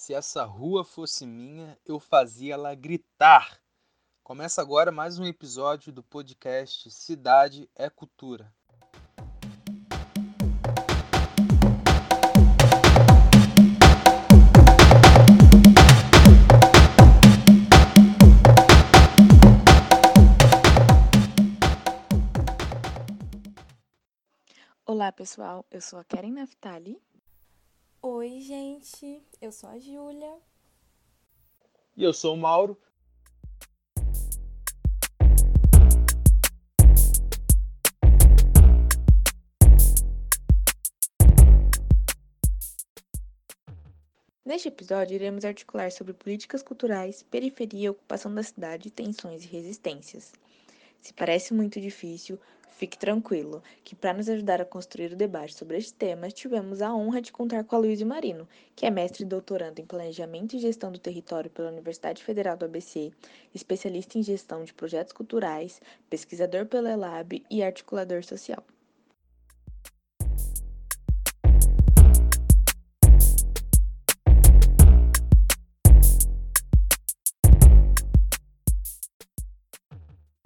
Se essa rua fosse minha, eu fazia ela gritar. Começa agora mais um episódio do podcast Cidade é Cultura. Olá, pessoal. Eu sou a Karen Naftali. Oi, gente. Eu sou a Júlia. E eu sou o Mauro. Neste episódio, iremos articular sobre políticas culturais, periferia, ocupação da cidade, tensões e resistências. Se parece muito difícil, fique tranquilo, que para nos ajudar a construir o debate sobre este tema, tivemos a honra de contar com a Luísa Marino, que é mestre e doutorando em Planejamento e Gestão do Território pela Universidade Federal do ABC, especialista em gestão de projetos culturais, pesquisador pela ELAB e articulador social.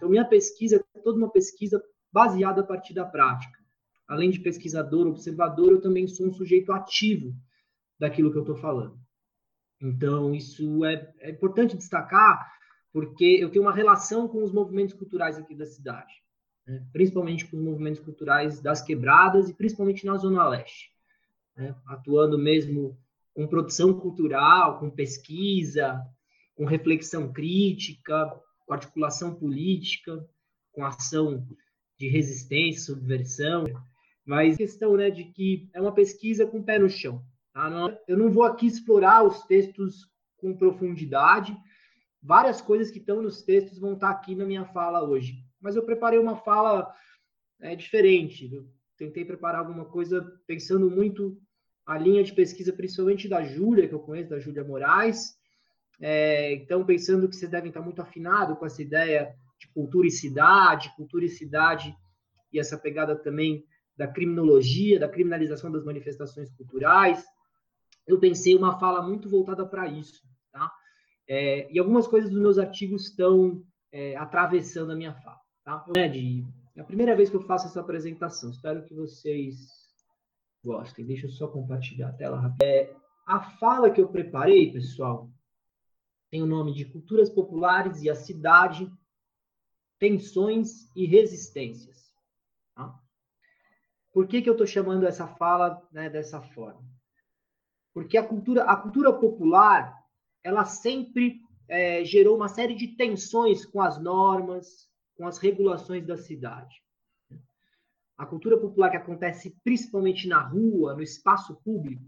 Então, minha pesquisa é toda uma pesquisa baseada a partir da prática. Além de pesquisador, observador, eu também sou um sujeito ativo daquilo que eu estou falando. Então, isso é, é, importante destacar, porque eu tenho uma relação com os movimentos culturais aqui da cidade, né? principalmente com os movimentos culturais das quebradas e principalmente na Zona Leste, né? atuando mesmo com produção cultural, com pesquisa, com reflexão crítica, articulação política, com ação de resistência, subversão, mas questão né, de que é uma pesquisa com o pé no chão. Tá? Não, eu não vou aqui explorar os textos com profundidade, várias coisas que estão nos textos vão estar aqui na minha fala hoje, mas eu preparei uma fala é, diferente, eu tentei preparar alguma coisa pensando muito a linha de pesquisa, principalmente da Júlia, que eu conheço, da Júlia Moraes, é, então, pensando que vocês devem estar muito afinados com essa ideia de cultura e cidade, cultura e cidade, e essa pegada também da criminologia, da criminalização das manifestações culturais, eu pensei uma fala muito voltada para isso. Tá? É, e algumas coisas dos meus artigos estão é, atravessando a minha fala. Tá? Ed, é a primeira vez que eu faço essa apresentação, espero que vocês gostem. Deixa eu só compartilhar a tela rápido. É, a fala que eu preparei, pessoal, tem o nome de Culturas Populares e a Cidade, Tensões e Resistências. Tá? Por que, que eu estou chamando essa fala né, dessa forma? Porque a cultura, a cultura popular, ela sempre é, gerou uma série de tensões com as normas, com as regulações da cidade. A cultura popular que acontece principalmente na rua, no espaço público,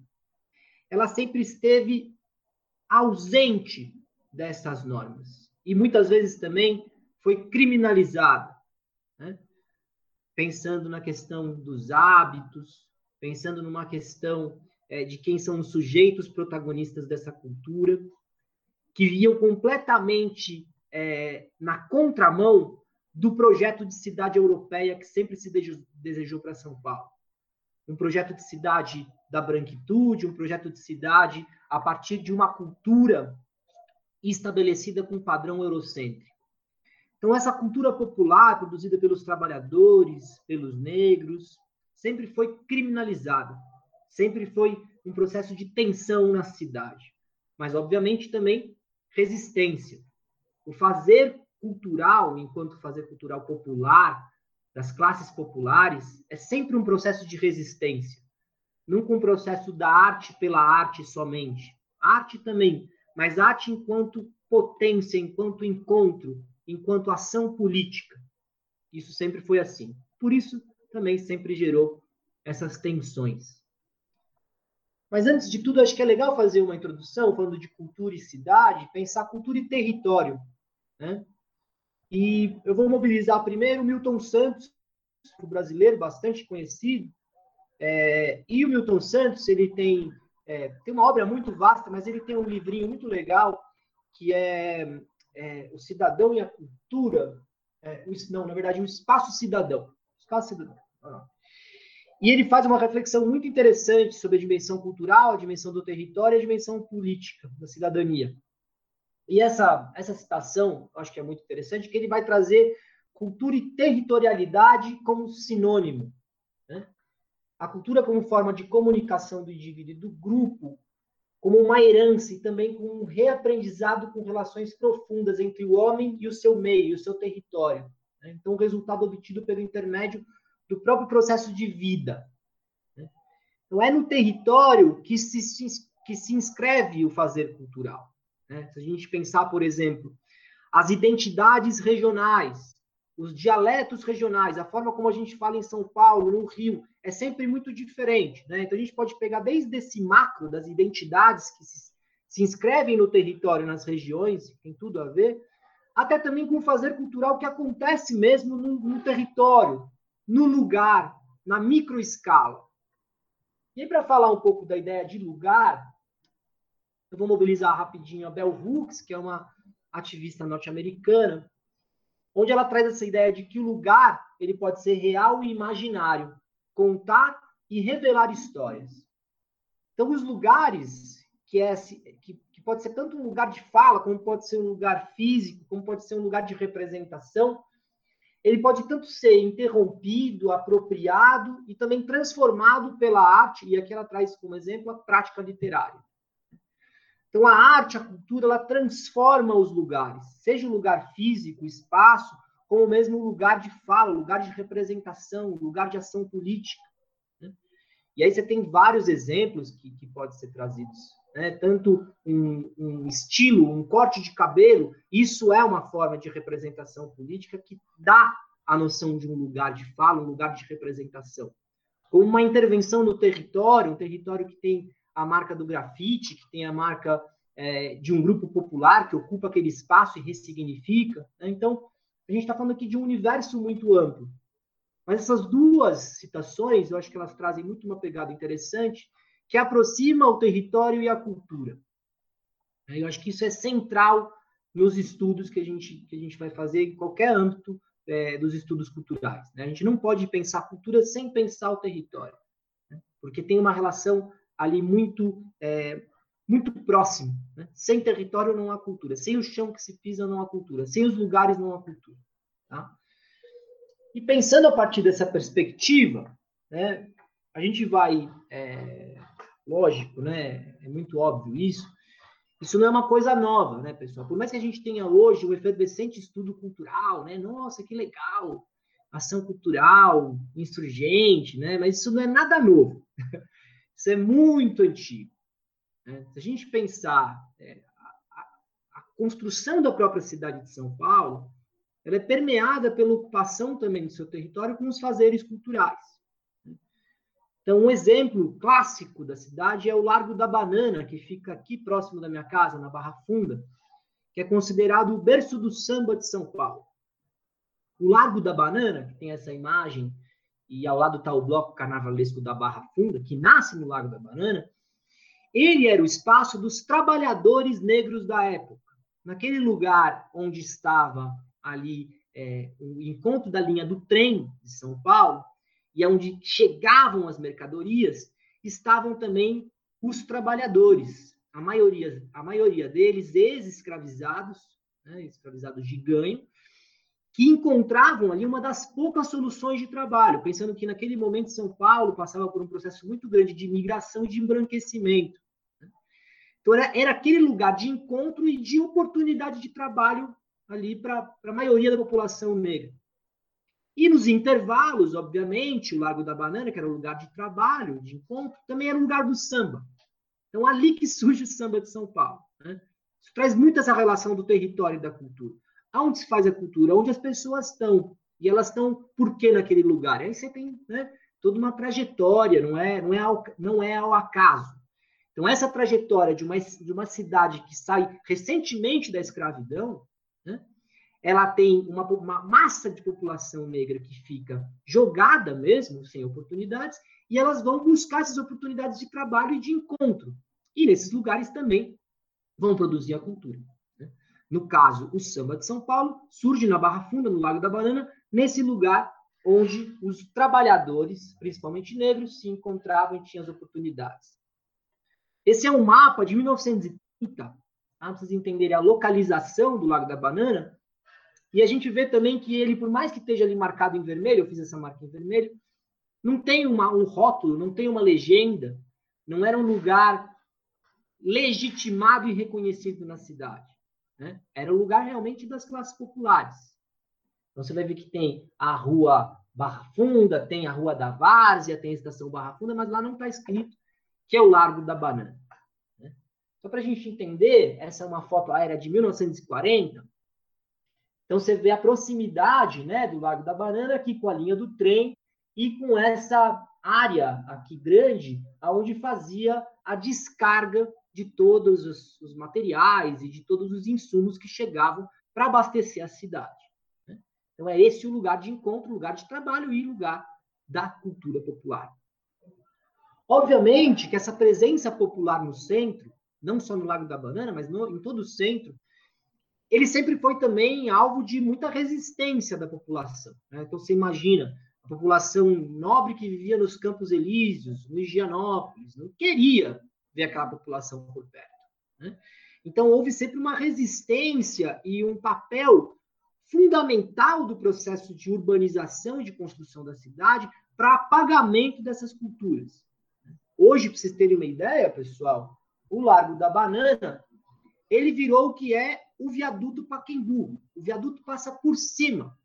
ela sempre esteve ausente dessas normas. E muitas vezes também foi criminalizada, né? pensando na questão dos hábitos, pensando numa questão é, de quem são os sujeitos protagonistas dessa cultura, que iam completamente é, na contramão do projeto de cidade europeia que sempre se desejou para São Paulo. Um projeto de cidade da branquitude, um projeto de cidade a partir de uma cultura estabelecida com padrão eurocêntrico. Então, essa cultura popular, produzida pelos trabalhadores, pelos negros, sempre foi criminalizada, sempre foi um processo de tensão na cidade. Mas, obviamente, também resistência. O fazer cultural, enquanto fazer cultural popular, das classes populares, é sempre um processo de resistência, nunca um processo da arte pela arte somente. A arte também mas arte enquanto potência, enquanto encontro, enquanto ação política. Isso sempre foi assim. Por isso, também sempre gerou essas tensões. Mas antes de tudo, acho que é legal fazer uma introdução falando de cultura e cidade, pensar cultura e território. Né? E eu vou mobilizar primeiro o Milton Santos, o brasileiro bastante conhecido. É, e o Milton Santos, ele tem é, tem uma obra muito vasta, mas ele tem um livrinho muito legal que é, é O Cidadão e a Cultura. É, não, na verdade, o Espaço Cidadão. Espaço Cidadão. E ele faz uma reflexão muito interessante sobre a dimensão cultural, a dimensão do território e a dimensão política da cidadania. E essa, essa citação, acho que é muito interessante, que ele vai trazer cultura e territorialidade como sinônimo. A cultura como forma de comunicação do indivíduo e do grupo, como uma herança e também como um reaprendizado com relações profundas entre o homem e o seu meio, o seu território. Né? Então, o resultado obtido pelo intermédio do próprio processo de vida. Né? Então, é no território que se, que se inscreve o fazer cultural. Né? Se a gente pensar, por exemplo, as identidades regionais, os dialetos regionais, a forma como a gente fala em São Paulo, no Rio, é sempre muito diferente. Né? Então, a gente pode pegar desde esse macro das identidades que se, se inscrevem no território, nas regiões, tem tudo a ver, até também com o fazer cultural que acontece mesmo no, no território, no lugar, na microescala. E para falar um pouco da ideia de lugar, eu vou mobilizar rapidinho a Bell Hooks, que é uma ativista norte-americana, onde ela traz essa ideia de que o lugar ele pode ser real e imaginário, contar e revelar histórias. Então, os lugares que é que, que pode ser tanto um lugar de fala, como pode ser um lugar físico, como pode ser um lugar de representação, ele pode tanto ser interrompido, apropriado e também transformado pela arte, e aqui ela traz como exemplo a prática literária. Então, a arte, a cultura, ela transforma os lugares, seja o lugar físico, espaço, como mesmo lugar de fala, lugar de representação, lugar de ação política. Né? E aí você tem vários exemplos que, que podem ser trazidos. Né? Tanto um, um, estilo, um corte de cabelo, isso é uma forma de representação política que dá a noção de um lugar de fala, um lugar de representação. Como uma intervenção no território, um território que tem a marca do grafite, que tem a marca é, de um grupo popular que ocupa aquele espaço e ressignifica. Né? Então, a gente está falando aqui de um universo muito amplo. Mas essas duas citações, eu acho que elas trazem muito uma pegada interessante, que aproxima o território e a cultura. Eu acho que isso é central nos estudos que a gente, que a gente vai fazer em qualquer âmbito é, dos estudos culturais. Né? A gente não pode pensar cultura sem pensar o território, né? porque tem uma relação ali muito é, muito próximo. Né? Sem território não há cultura. Sem o chão que se pisa não há cultura. Sem os lugares não há cultura. Tá? E pensando a partir dessa perspectiva, né, a gente vai, é, lógico, né, é muito óbvio isso. Isso não é uma coisa nova, né, pessoal? Por mais que a gente tenha hoje um efervescente estudo cultural, né? Nossa, que legal! Ação cultural, insurgente, né? Mas isso não é nada novo. Isso é muito antigo. Né? Se a gente pensar é, a, a, construção da própria cidade de São Paulo, ela é permeada pela ocupação também do seu território com os fazeres culturais. Né? Então, um exemplo clássico da cidade é o Largo da Banana, que fica aqui próximo da minha casa, na Barra Funda, que é considerado o berço do samba de São Paulo. O Largo da Banana, que tem essa imagem e ao lado está o bloco carnavalesco da Barra Funda, que nasce no Lago da Banana, ele era o espaço dos trabalhadores negros da época. Naquele lugar onde estava ali é, o encontro da linha do trem de São Paulo, e onde chegavam as mercadorias, estavam também os trabalhadores, a maioria, a maioria deles ex-escravizados, né, escravizados de ganho, que encontravam ali uma das poucas soluções de trabalho, pensando que naquele momento São Paulo passava por um processo muito grande de migração e de embranquecimento. Né? Então, era, era aquele lugar de encontro e de oportunidade de trabalho ali para a maioria da população negra. E nos intervalos, obviamente, o Lago da Banana, que era o lugar de trabalho, de encontro, também era o lugar do samba. Então, ali que surge o samba de São Paulo. Né? Isso traz muito essa relação do território e da cultura. Aonde se faz a cultura? Onde as pessoas estão. E elas estão por que naquele lugar? Aí você tem né, toda uma trajetória, não é, não, é ao, não é ao acaso. Então, essa trajetória de uma, de uma cidade que sai recentemente da escravidão, né, ela tem uma, uma massa de população negra que fica jogada mesmo, sem oportunidades, e elas vão buscar essas oportunidades de trabalho e de encontro. E nesses lugares também vão produzir a cultura. No caso, o samba de São Paulo surge na Barra Funda, no Lago da Banana, nesse lugar onde os trabalhadores, principalmente negros, se encontravam e tinham as oportunidades. Esse é um mapa de 1930, tá? para vocês entenderem a localização do Lago da Banana, e a gente vê também que ele, por mais que esteja ali marcado em vermelho, eu fiz essa marca em vermelho, não tem uma, um rótulo, não tem uma legenda, não era um lugar legitimado e reconhecido na cidade. Né? Era o lugar realmente das classes populares. Então você vai ver que tem a rua Barra Funda, tem a rua da Várzea, tem a estação Barra Funda, mas lá não está escrito que é o Largo da Banana. Né? Só para a gente entender, essa é uma foto aérea de 1940. Então você vê a proximidade né, do Largo da Banana aqui com a linha do trem e com essa área aqui grande, aonde fazia a descarga de todos os, os materiais e de todos os insumos que chegavam para abastecer a cidade. Né? Então é esse o lugar de encontro, lugar de trabalho e lugar da cultura popular. Obviamente que essa presença popular no centro, não só no Lago da Banana, mas no, em todo o centro, ele sempre foi também alvo de muita resistência da população. Né? Então você imagina a população nobre que vivia nos Campos Elíseos, no Higienópolis, não queria ver aquela população por perto. Né? Então, houve sempre uma resistência e um papel fundamental do processo de urbanização e de construção da cidade para apagamento dessas culturas. Hoje, para vocês terem uma ideia, pessoal, o Largo da Banana, ele virou o que é o viaduto Paquembu. O viaduto passa por cima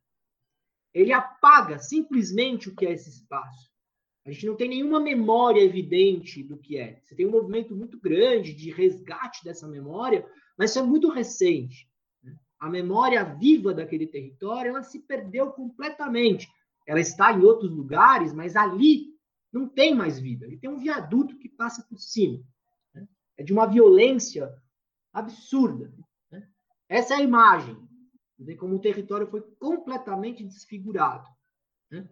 ele apaga simplesmente o que é esse espaço. A gente não tem nenhuma memória evidente do que é. Você tem um movimento muito grande de resgate dessa memória, mas isso é muito recente. Né? A memória viva daquele território, ela se perdeu completamente. Ela está em outros lugares, mas ali não tem mais vida. Ele tem um viaduto que passa por cima. Né? É de uma violência absurda. Né? Essa é a imagem Vê como o território foi completamente desfigurado. Né?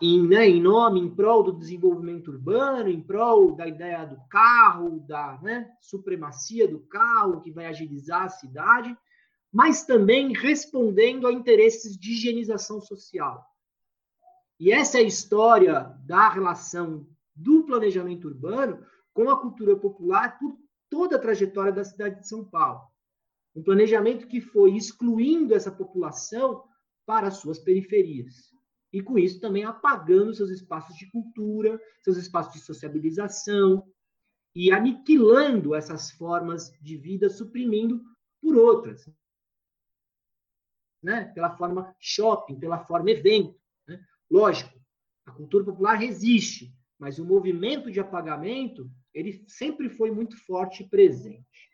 Em, né, em nome, em prol do desenvolvimento urbano, em prol da ideia do carro, da né, supremacia do carro, que vai agilizar a cidade, mas também respondendo a interesses de higienização social. E essa é a história da relação do planejamento urbano com a cultura popular por toda a trajetória da cidade de São Paulo. Um planejamento que foi excluindo essa população para as suas periferias. E com isso também apagando seus espaços de cultura, seus espaços de sociabilização e aniquilando essas formas de vida, suprimindo por outras. Né? Pela forma shopping, pela forma evento. Né? Lógico, a cultura popular resiste, mas o movimento de apagamento ele sempre foi muito forte e presente.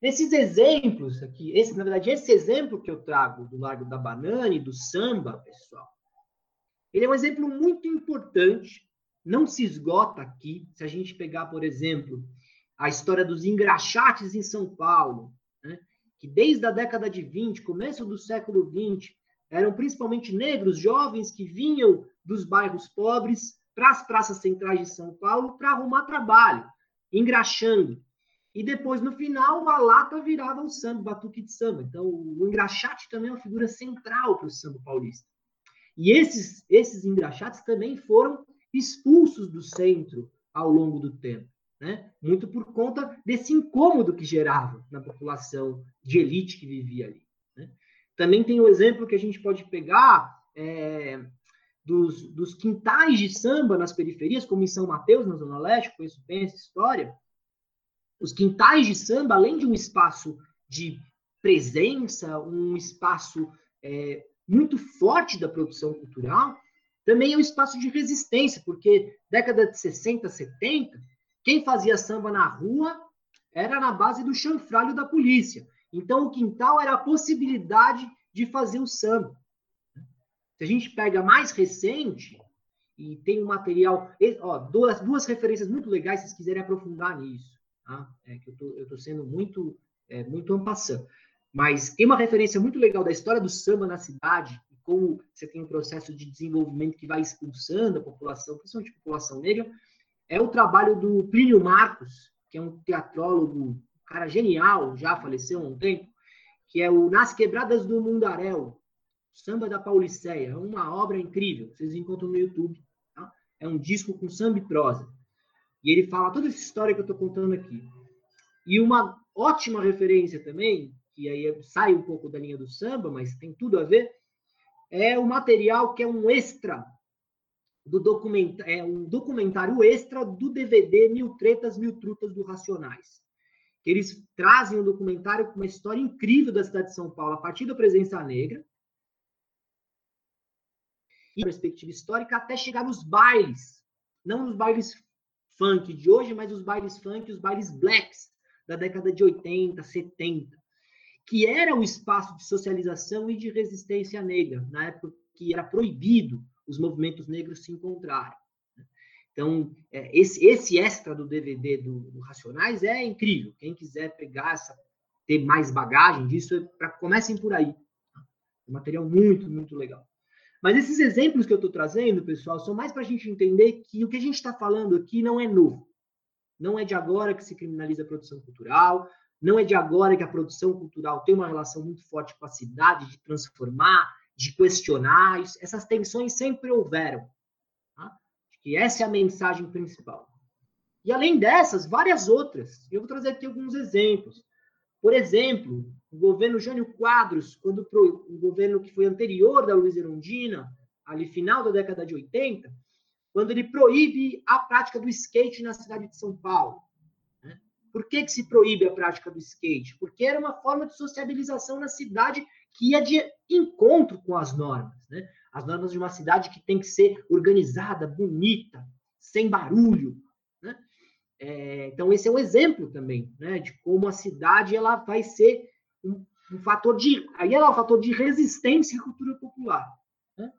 Nesses exemplos aqui, esse, na verdade, esse exemplo que eu trago do Largo da Banana e do samba, pessoal, ele é um exemplo muito importante, não se esgota aqui. Se a gente pegar, por exemplo, a história dos engraxates em São Paulo, né, que desde a década de 20, começo do século 20, eram principalmente negros jovens que vinham dos bairros pobres para as praças centrais de São Paulo para arrumar trabalho, engraxando. E depois, no final, a lata virava o samba, o batuque de samba. Então, o engraxate também é uma figura central para o samba paulista. E esses, esses engraxates também foram expulsos do centro ao longo do tempo. Né? Muito por conta desse incômodo que gerava na população de elite que vivia ali. Né? Também tem o exemplo que a gente pode pegar é, dos, dos quintais de samba nas periferias, como em São Mateus, na Zona Leste, conheço bem essa história, os quintais de samba, além de um espaço de presença, um espaço é, muito forte da produção cultural, também é um espaço de resistência, porque década de 60, 70, quem fazia samba na rua era na base do chanfralho da polícia. Então, o quintal era a possibilidade de fazer o samba. Se a gente pega mais recente, e tem um material, ó, duas, duas referências muito legais, se vocês quiserem aprofundar nisso. Tá? É que eu estou sendo muito, é, muito ampassando. Mas tem uma referência muito legal da história do samba na cidade, e como você tem um processo de desenvolvimento que vai expulsando a população, principalmente a população negra, é o trabalho do Plínio Marcos, que é um teatrólogo, um cara genial, já faleceu há um tempo, que é o Nas Quebradas do Mundaréu, Samba da Pauliceia, é uma obra incrível, vocês encontram no YouTube. Tá? É um disco com samba e prosa. E ele fala toda essa história que eu estou contando aqui. E uma ótima referência também, que aí sai um pouco da linha do samba, mas tem tudo a ver, é o material que é um extra do documentário, é um documentário extra do DVD Mil Tretas, Mil Trutas do Racionais. Que eles trazem um documentário com uma história incrível da cidade de São Paulo, a partir da presença negra, e perspectiva histórica, até chegar nos bailes, não nos bailes funk de hoje, mas os bailes funk, os bailes blacks da década de 80, 70, que era o espaço de socialização e de resistência negra, na época que era proibido os movimentos negros se encontrarem. Né? Então, é, esse, esse extra do DVD do, do, Racionais é incrível. Quem quiser pegar essa, ter mais bagagem disso, é pra, comecem por aí. Tá? É um material muito, muito legal. Mas esses exemplos que eu estou trazendo, pessoal, são mais para a gente entender que o que a gente está falando aqui não é novo. Não é de agora que se criminaliza a produção cultural, não é de agora que a produção cultural tem uma relação muito forte com a cidade, de transformar, de questionar. Essas tensões sempre houveram. Tá? Que essa é a mensagem principal. E além dessas, várias outras. Eu vou trazer aqui alguns exemplos. Por exemplo, o governo Jânio Quadros, quando pro, o governo que foi anterior da Luiz Erundina, ali final da década de 80, quando ele proíbe a prática do skate na cidade de São Paulo. Né? Por que, que se proíbe a prática do skate? Porque era uma forma de sociabilização na cidade que ia de encontro com as normas. Né? As normas de uma cidade que tem que ser organizada, bonita, sem barulho. Né? É, então, esse é um exemplo também né, de como a cidade ela vai ser um, um fator de. Aí ela é um fator de resistência à cultura popular. Né?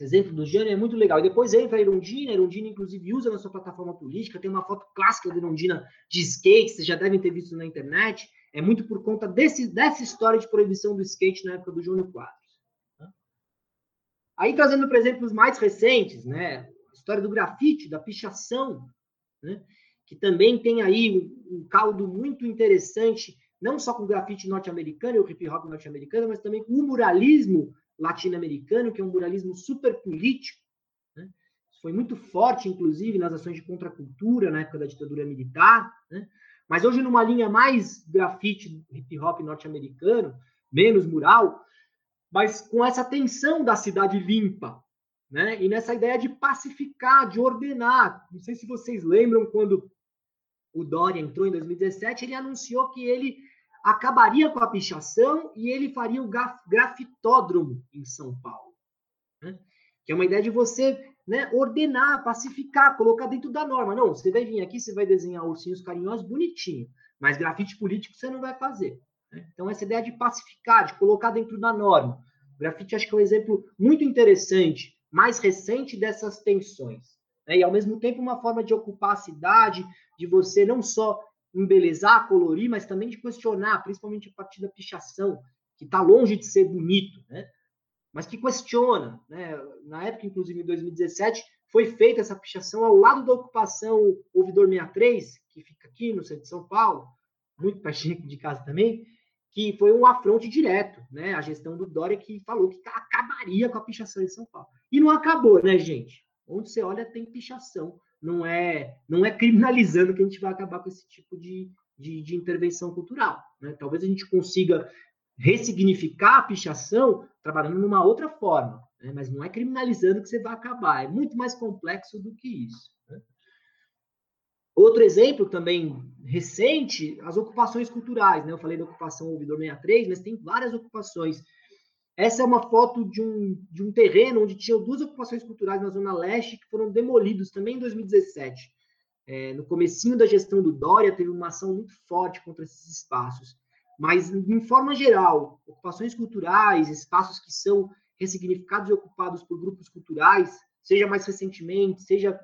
Exemplo do Jânio é muito legal. E depois entra a Irondina, a Irondina, inclusive, usa na sua plataforma política, tem uma foto clássica da Irondina de skate, vocês já devem ter visto na internet é muito por conta desse, dessa história de proibição do skate na época do Júnior Quadros. Né? Aí, trazendo para exemplos mais recentes, né, a história do grafite, da pichação, né, que também tem aí um caldo muito interessante, não só com o grafite norte-americano e o hip hop norte-americano, mas também com o muralismo latino-americano, que é um muralismo super político. Né? Foi muito forte, inclusive, nas ações de contracultura na época da ditadura militar. Né? Mas hoje, numa linha mais grafite hip hop norte-americano, menos mural, mas com essa tensão da cidade limpa, né? E nessa ideia de pacificar, de ordenar. Não sei se vocês lembram quando o Dória entrou em 2017, ele anunciou que ele acabaria com a pichação e ele faria o grafitódromo em São Paulo. Né? Que é uma ideia de você né, ordenar, pacificar, colocar dentro da norma. Não, você vai vir aqui, você vai desenhar ursinhos carinhosos bonitinho, mas grafite político você não vai fazer. Né? Então, essa ideia de pacificar, de colocar dentro da norma. O grafite acho que é um exemplo muito interessante, mais recente dessas tensões. Né? E, ao mesmo tempo, uma forma de ocupar a cidade, de você não só embelezar, colorir, mas também de questionar, principalmente a partir da pichação, que está longe de ser bonito. Né? mas que questiona. Né? Na época, inclusive, em 2017, foi feita essa pichação ao lado da ocupação Ouvidor 63, que fica aqui no centro de São Paulo, muito pertinho de casa também, que foi um afronte direto, né? A gestão do Dória que falou que acabaria com a pichação em São Paulo. E não acabou, né, gente? Onde você olha tem pichação. Não é, não é criminalizando que a gente vai acabar com esse tipo de, de, de intervenção cultural. Né? Talvez a gente consiga ressignificar a pichação trabalhando numa outra forma, né? mas não é criminalizando que você vai acabar, é muito mais complexo do que isso. Né? Outro exemplo também recente, as ocupações culturais, né? Eu falei da ocupação Ouvidor 63, mas tem várias ocupações. Essa é uma foto de um, de um terreno onde tinham duas ocupações culturais na Zona Leste que foram demolidos também em 2017. É, no comecinho da gestão do Dória, teve uma ação muito forte contra esses espaços. Mas, em forma geral, ocupações culturais, espaços que são ressignificados e ocupados por grupos culturais, seja mais recentemente, seja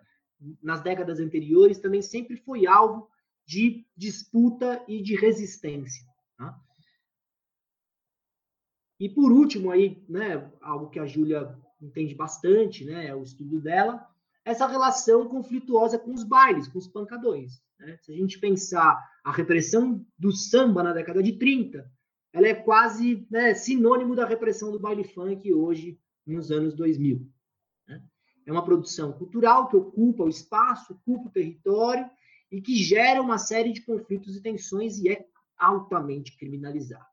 nas décadas anteriores, também sempre foi alvo de disputa e de resistência. Tá? E por último, aí, né, algo que a Júlia entende bastante, né, é o estudo dela, essa relação conflituosa com os bailes, com os pancadões. Né? Se a gente pensar a repressão do samba na década de 30, ela é quase né, sinônimo da repressão do baile funk hoje, nos anos 2000. Né? É uma produção cultural que ocupa o espaço, ocupa o território e que gera uma série de conflitos e tensões e é altamente criminalizado.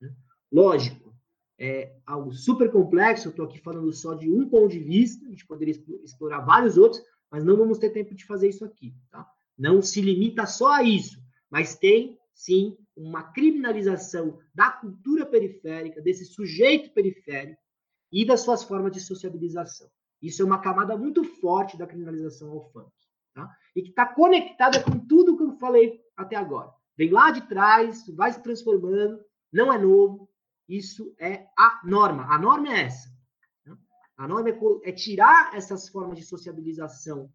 Né? Lógico, é algo super complexo, estou aqui falando só de um ponto de vista, a gente poderia explorar vários outros, mas não vamos ter tempo de fazer isso aqui. Tá? Não se limita só a isso, mas tem, sim, uma criminalização da cultura periférica, desse sujeito periférico e das suas formas de sociabilização. Isso é uma camada muito forte da criminalização ao funk. Tá? E que está conectada com tudo que eu falei até agora. Vem lá de trás, vai se transformando, não é novo, isso é a norma. A norma é essa. A norma é, é tirar essas formas de sociabilização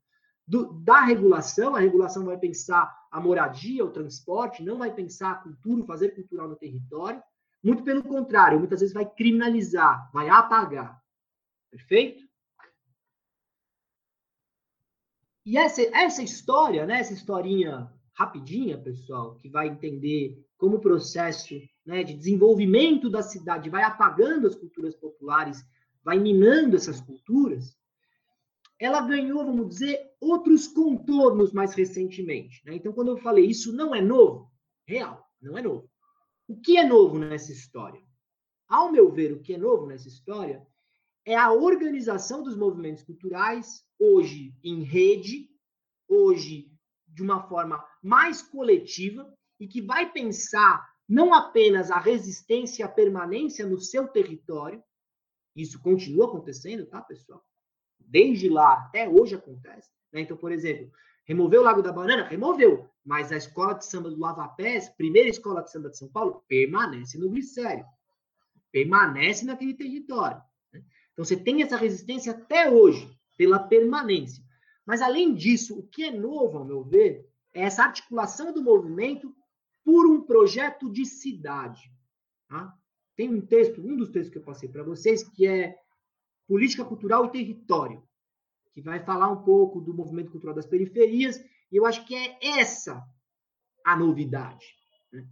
do, da regulação. A regulação vai pensar a moradia, o transporte, não vai pensar a cultura, o fazer cultural no território. Muito pelo contrário, muitas vezes vai criminalizar, vai apagar. Perfeito? E essa, essa história, né, essa historinha rapidinha, pessoal, que vai entender como o processo né, de desenvolvimento da cidade vai apagando as culturas populares, vai minando essas culturas, ela ganhou, vamos dizer, outros contornos mais recentemente. Né? Então, quando eu falei isso não é novo, real, não é novo. O que é novo nessa história? Ao meu ver, o que é novo nessa história é a organização dos movimentos culturais, hoje em rede, hoje de uma forma mais coletiva, e que vai pensar não apenas a resistência e a permanência no seu território, isso continua acontecendo, tá, pessoal? Desde lá até hoje acontece. Né? Então, por exemplo, removeu o Lago da Banana? Removeu. Mas a escola de samba do Lava Pés, primeira escola de samba de São Paulo, permanece no Glicério. Permanece naquele território. Né? Então, você tem essa resistência até hoje, pela permanência. Mas, além disso, o que é novo, ao meu ver, é essa articulação do movimento por um projeto de cidade. Tá? Tem um texto, um dos textos que eu passei para vocês, que é Política Cultural e Território, que vai falar um pouco do movimento cultural das periferias, e eu acho que é essa a novidade. Né?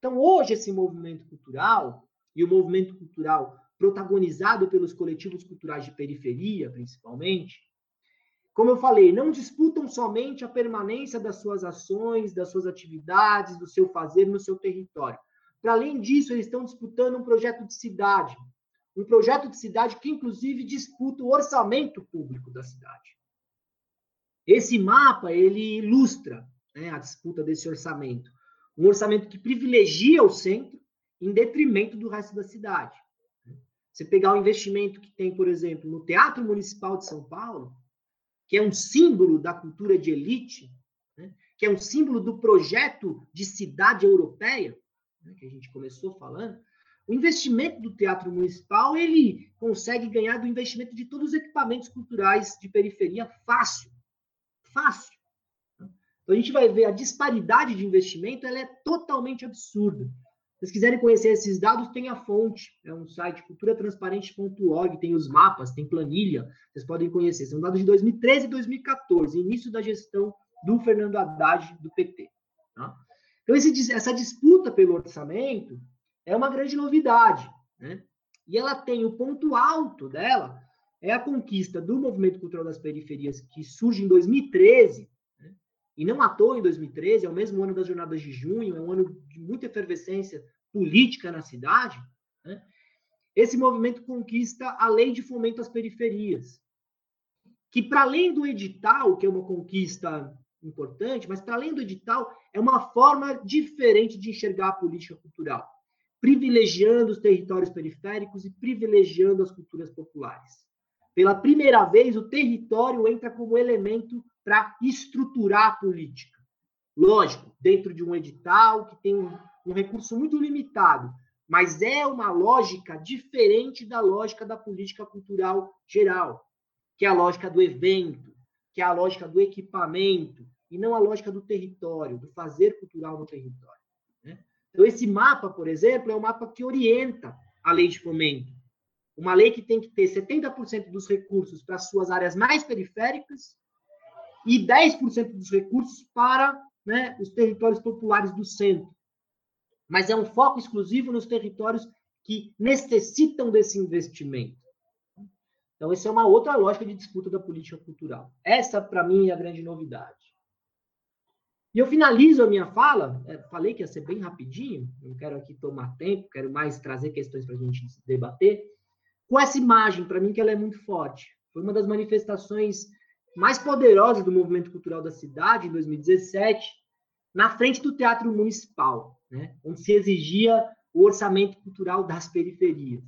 Então, hoje, esse movimento cultural, e o movimento cultural protagonizado pelos coletivos culturais de periferia, principalmente, como eu falei, não disputam somente a permanência das suas ações, das suas atividades, do seu fazer no seu território. Para além disso, eles estão disputando um projeto de cidade, um projeto de cidade que, inclusive, disputa o orçamento público da cidade. Esse mapa ele ilustra né, a disputa desse orçamento, um orçamento que privilegia o centro em detrimento do resto da cidade. Você pegar o investimento que tem, por exemplo, no Teatro Municipal de São Paulo, que é um símbolo da cultura de elite, né? que é um símbolo do projeto de cidade europeia, né? que a gente começou falando, o investimento do Teatro Municipal ele consegue ganhar do investimento de todos os equipamentos culturais de periferia fácil, fácil. Né? Então a gente vai ver a disparidade de investimento, ela é totalmente absurda vocês quiserem conhecer esses dados, tem a fonte, é um site culturatransparente.org, tem os mapas, tem planilha, vocês podem conhecer. São dados de 2013 e 2014, início da gestão do Fernando Haddad, do PT. Tá? Então, esse, essa disputa pelo orçamento é uma grande novidade, né? E ela tem o ponto alto dela, é a conquista do movimento cultural das periferias, que surge em 2013, e não à toa, em 2013, é o mesmo ano das jornadas de junho, é um ano de muita efervescência política na cidade. Né? Esse movimento conquista a lei de fomento às periferias, que, para além do edital, que é uma conquista importante, mas para além do edital, é uma forma diferente de enxergar a política cultural, privilegiando os territórios periféricos e privilegiando as culturas populares. Pela primeira vez, o território entra como elemento para estruturar a política. Lógico, dentro de um edital que tem um, recurso muito limitado, mas é uma lógica diferente da lógica da política cultural geral, que é a lógica do evento, que é a lógica do equipamento, e não a lógica do território, do fazer cultural no território. Né? Então, esse mapa, por exemplo, é um mapa que orienta a lei de fomento. Uma lei que tem que ter 70% dos recursos para as suas áreas mais periféricas e 10% dos recursos para né, os territórios populares do centro. mas é um foco exclusivo nos territórios que necessitam desse investimento. Então, essa é uma outra lógica de disputa da política cultural. Essa, para mim, é a grande novidade. E eu finalizo a minha fala, é, falei que ia ser bem rapidinho, não quero aqui tomar tempo, quero mais trazer questões para a gente debater, com essa imagem, para mim, que ela é muito forte. Foi uma das manifestações mais poderosas do movimento cultural da cidade, em 2017, na frente do Teatro Municipal, né, onde se exigia o orçamento cultural das periferias.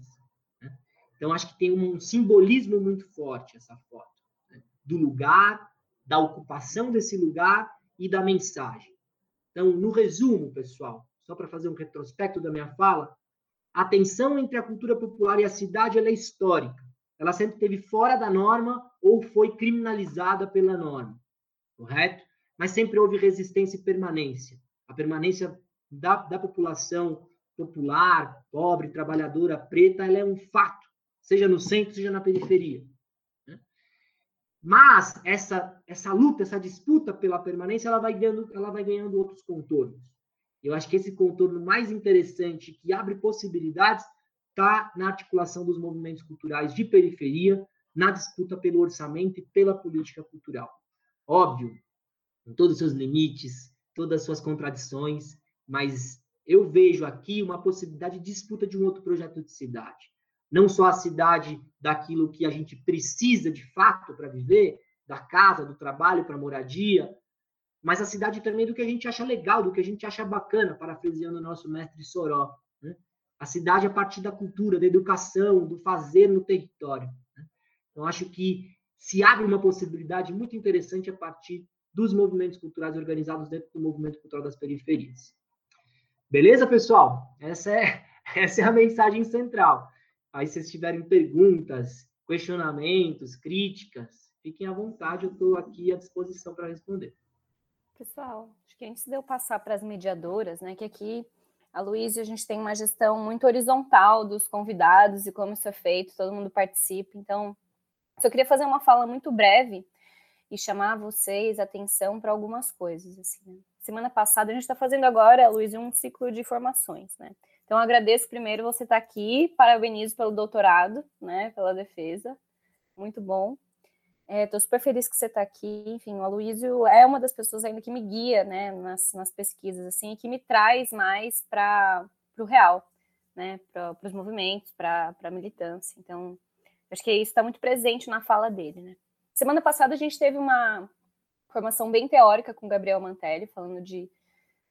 Né? Então, acho que tem um simbolismo muito forte essa foto, né? do lugar, da ocupação desse lugar e da mensagem. Então, no resumo, pessoal, só para fazer um retrospecto da minha fala, a tensão entre a cultura popular e a cidade é histórica. Ela sempre esteve fora da norma ou foi criminalizada pela norma, correto? Mas sempre houve resistência e permanência. A permanência da, da população popular, pobre, trabalhadora, preta, ela é um fato, seja no centro, seja na periferia. Mas essa essa luta, essa disputa pela permanência, ela vai ganhando, ela vai ganhando outros contornos. Eu acho que esse contorno mais interessante que abre possibilidades está na articulação dos movimentos culturais de periferia, na disputa pelo orçamento e pela política cultural. Óbvio, com todos os seus limites, todas as suas contradições, mas eu vejo aqui uma possibilidade de disputa de um outro projeto de cidade não só a cidade daquilo que a gente precisa de fato para viver, da casa, do trabalho para moradia, mas a cidade também do que a gente acha legal, do que a gente acha bacana, parafraseando o nosso mestre Soró. A cidade a partir da cultura, da educação, do fazer no território. Né? Então, acho que se abre uma possibilidade muito interessante a partir dos movimentos culturais organizados dentro do movimento cultural das periferias. Beleza, pessoal? Essa é, essa é a mensagem central. Aí, se vocês tiverem perguntas, questionamentos, críticas, fiquem à vontade, eu estou aqui à disposição para responder. Pessoal, acho que antes de eu passar para as mediadoras, né, que aqui a Luísa, a gente tem uma gestão muito horizontal dos convidados e como isso é feito, todo mundo participa. Então, só queria fazer uma fala muito breve e chamar vocês atenção para algumas coisas. Assim, né? Semana passada, a gente está fazendo agora, Luísa, um ciclo de formações, né? Então, agradeço primeiro você estar tá aqui, parabenizo pelo doutorado, né, pela defesa, muito bom. Estou é, super feliz que você está aqui. Enfim, o Aloysio é uma das pessoas ainda que me guia, né, nas, nas pesquisas, assim, e que me traz mais para o real, né, para os movimentos, para a militância. Então, acho que isso está muito presente na fala dele, né. Semana passada a gente teve uma formação bem teórica com o Gabriel Mantelli, falando de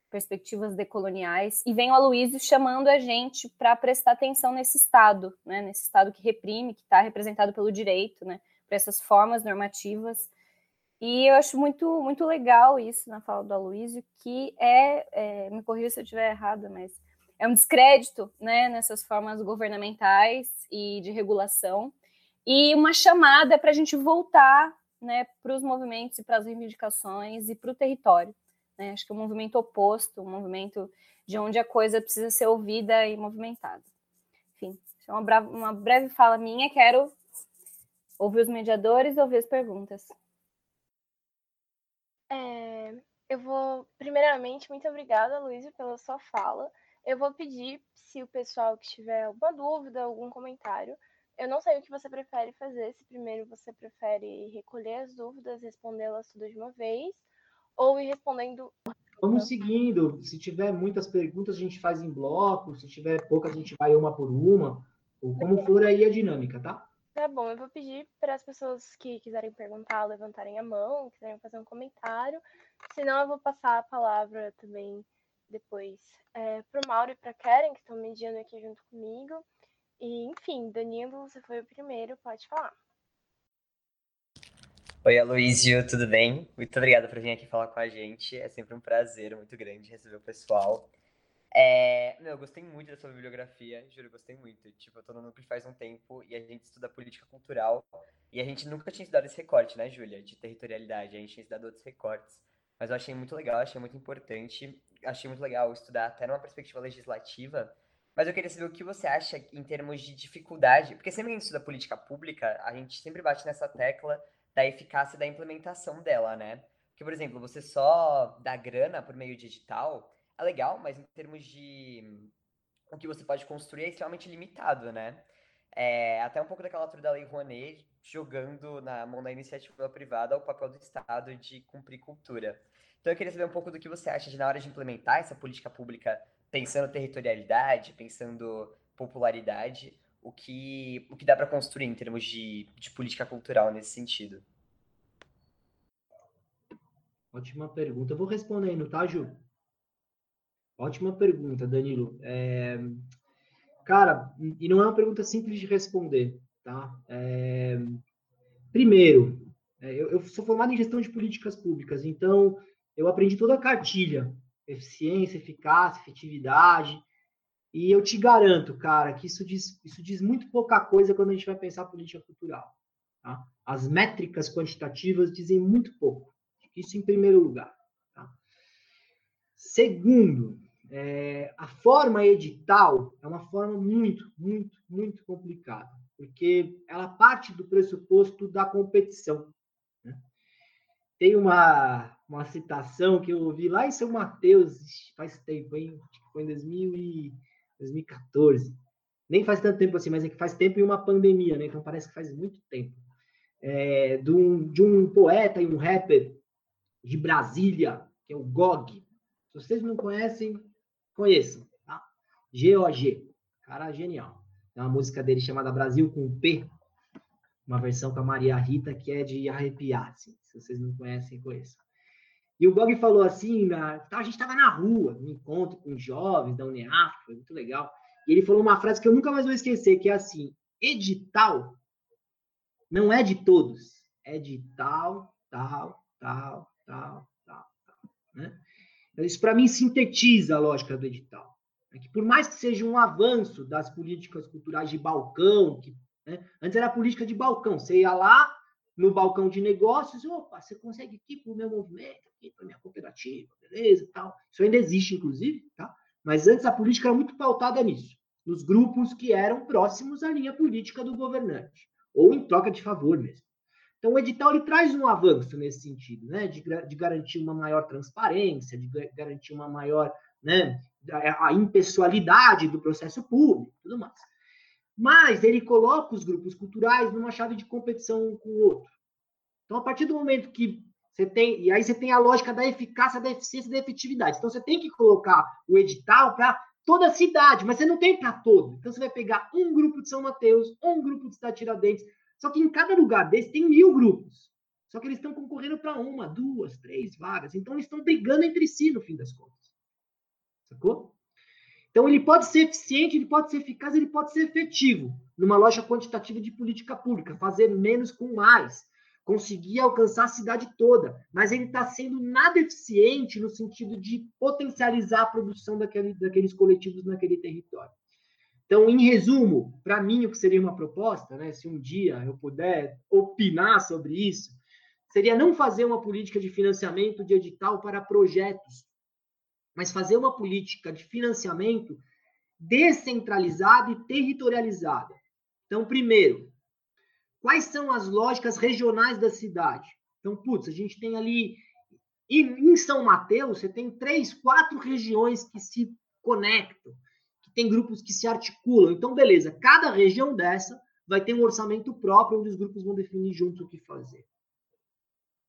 perspectivas decoloniais, e vem o Aloysio chamando a gente para prestar atenção nesse Estado, né, nesse Estado que reprime, que está representado pelo direito, né, para essas formas normativas. E eu acho muito, muito legal isso na fala do Aloysio, que é, é me corrija se eu estiver errada, mas é um descrédito né, nessas formas governamentais e de regulação, e uma chamada para a gente voltar né, para os movimentos e para as reivindicações e para o território. Né? Acho que é um movimento oposto, um movimento de onde a coisa precisa ser ouvida e movimentada. Enfim, é uma, uma breve fala minha. Quero ouvir os mediadores, ouvir as perguntas. É, eu vou, primeiramente, muito obrigada, Luísa, pela sua fala. Eu vou pedir, se o pessoal que tiver alguma dúvida, algum comentário, eu não sei o que você prefere fazer, se primeiro você prefere recolher as dúvidas, respondê-las tudo de uma vez, ou ir respondendo. Vamos seguindo. Se tiver muitas perguntas, a gente faz em bloco. Se tiver poucas, a gente vai uma por uma. Ou como for aí a dinâmica, tá? Tá bom, eu vou pedir para as pessoas que quiserem perguntar levantarem a mão, quiserem fazer um comentário. Senão, eu vou passar a palavra também depois é, para o Mauro e para a Karen, que estão mediando aqui junto comigo. E, enfim, Danilo, você foi o primeiro, pode falar. Oi, Aloysio, tudo bem? Muito obrigada por vir aqui falar com a gente. É sempre um prazer muito grande receber o pessoal. É, meu, eu gostei muito da sua bibliografia, juro, gostei muito. Tipo, eu tô no núcleo faz um tempo e a gente estuda política cultural e a gente nunca tinha estudado esse recorte, né, Júlia, de territorialidade. A gente tinha estudado outros recortes. Mas eu achei muito legal, achei muito importante. Achei muito legal estudar até numa perspectiva legislativa. Mas eu queria saber o que você acha em termos de dificuldade, porque sempre que a gente estuda política pública, a gente sempre bate nessa tecla da eficácia da implementação dela, né? Porque, por exemplo, você só dá grana por meio digital, é legal, mas em termos de o que você pode construir é extremamente limitado, né? É, até um pouco daquela altura da Lei Rouanet, jogando na mão da iniciativa privada o papel do Estado de cumprir cultura. Então eu queria saber um pouco do que você acha de na hora de implementar essa política pública, pensando territorialidade, pensando popularidade, o que, o que dá para construir em termos de, de política cultural nesse sentido. Ótima pergunta. Eu vou respondendo, tá, Ju? Ótima pergunta, Danilo. É... Cara, e não é uma pergunta simples de responder, tá? É... Primeiro, é, eu, sou formado em gestão de políticas públicas, então eu aprendi toda a cartilha, eficiência, eficácia, efetividade, e eu te garanto, cara, que isso diz, isso diz muito pouca coisa quando a gente vai pensar política cultural. Tá? As métricas quantitativas dizem muito pouco. Isso em primeiro lugar. Tá? Segundo, é, a forma edital é uma forma muito, muito, muito complicada, porque ela parte do pressuposto da competição. Né? Tem uma, uma citação que eu ouvi lá em São Mateus faz tempo, hein? Foi em 2000 e 2014. Nem faz tanto tempo assim, mas é que faz tempo em uma pandemia, né? Então parece que faz muito tempo. É, de, um, de um poeta e um rapper de Brasília, que é o Gog. Se vocês não conhecem, conheçam, tá? G-O-G. Cara genial. Tem uma música dele chamada Brasil com P, uma versão com a Maria Rita, que é de arrepiar. Assim. Se vocês não conhecem, conheçam. E o Gog falou assim, tá, a gente estava na rua, no encontro com jovens da UNEAF, foi muito legal. E ele falou uma frase que eu nunca mais vou esquecer, que é assim, edital não é de todos, é de tal, tal, tal, tal, tal, tal. Né? Isso, para mim, sintetiza a lógica do edital. É que por mais que seja um avanço das políticas culturais de balcão, que né? antes era política de balcão, você ia lá no balcão de negócios, opa, você consegue aqui para o meu movimento, aqui para minha cooperativa, beleza, tal. Isso ainda existe, inclusive, tá? Mas antes a política era muito pautada nisso, nos grupos que eram próximos à linha política do governante, ou em troca de favor mesmo. Então, o edital ele traz um avanço nesse sentido, né, de, de garantir uma maior transparência, de garantir uma maior, né, a, a impessoalidade do processo público, tudo mais. Mas ele coloca os grupos culturais numa chave de competição um com o outro. Então, a partir do momento que você tem, e aí você tem a lógica da eficácia, da eficiência da efetividade. Então, você tem que colocar o edital para toda a cidade, mas você não tem para todo. Então, você vai pegar um grupo de São Mateus, um grupo de Cidade Tiradentes. Só que em cada lugar desse tem mil grupos. Só que eles estão concorrendo para uma, duas, três vagas. Então, eles estão brigando entre si, no fim das contas. Sacou? Então, ele pode ser eficiente, ele pode ser eficaz, ele pode ser efetivo, numa loja quantitativa de política pública, fazer menos com mais, conseguir alcançar a cidade toda, mas ele está sendo nada eficiente no sentido de potencializar a produção daquele, daqueles coletivos naquele território. Então, em resumo, para mim, o que seria uma proposta, né, se um dia eu puder opinar sobre isso, seria não fazer uma política de financiamento de edital para projetos mas fazer uma política de financiamento descentralizada e territorializada. Então, primeiro, quais são as lógicas regionais da cidade? Então, putz, a gente tem ali em São Mateus, você tem três, quatro regiões que se conectam, tem grupos que se articulam. Então, beleza, cada região dessa vai ter um orçamento próprio onde os grupos vão definir juntos o que fazer.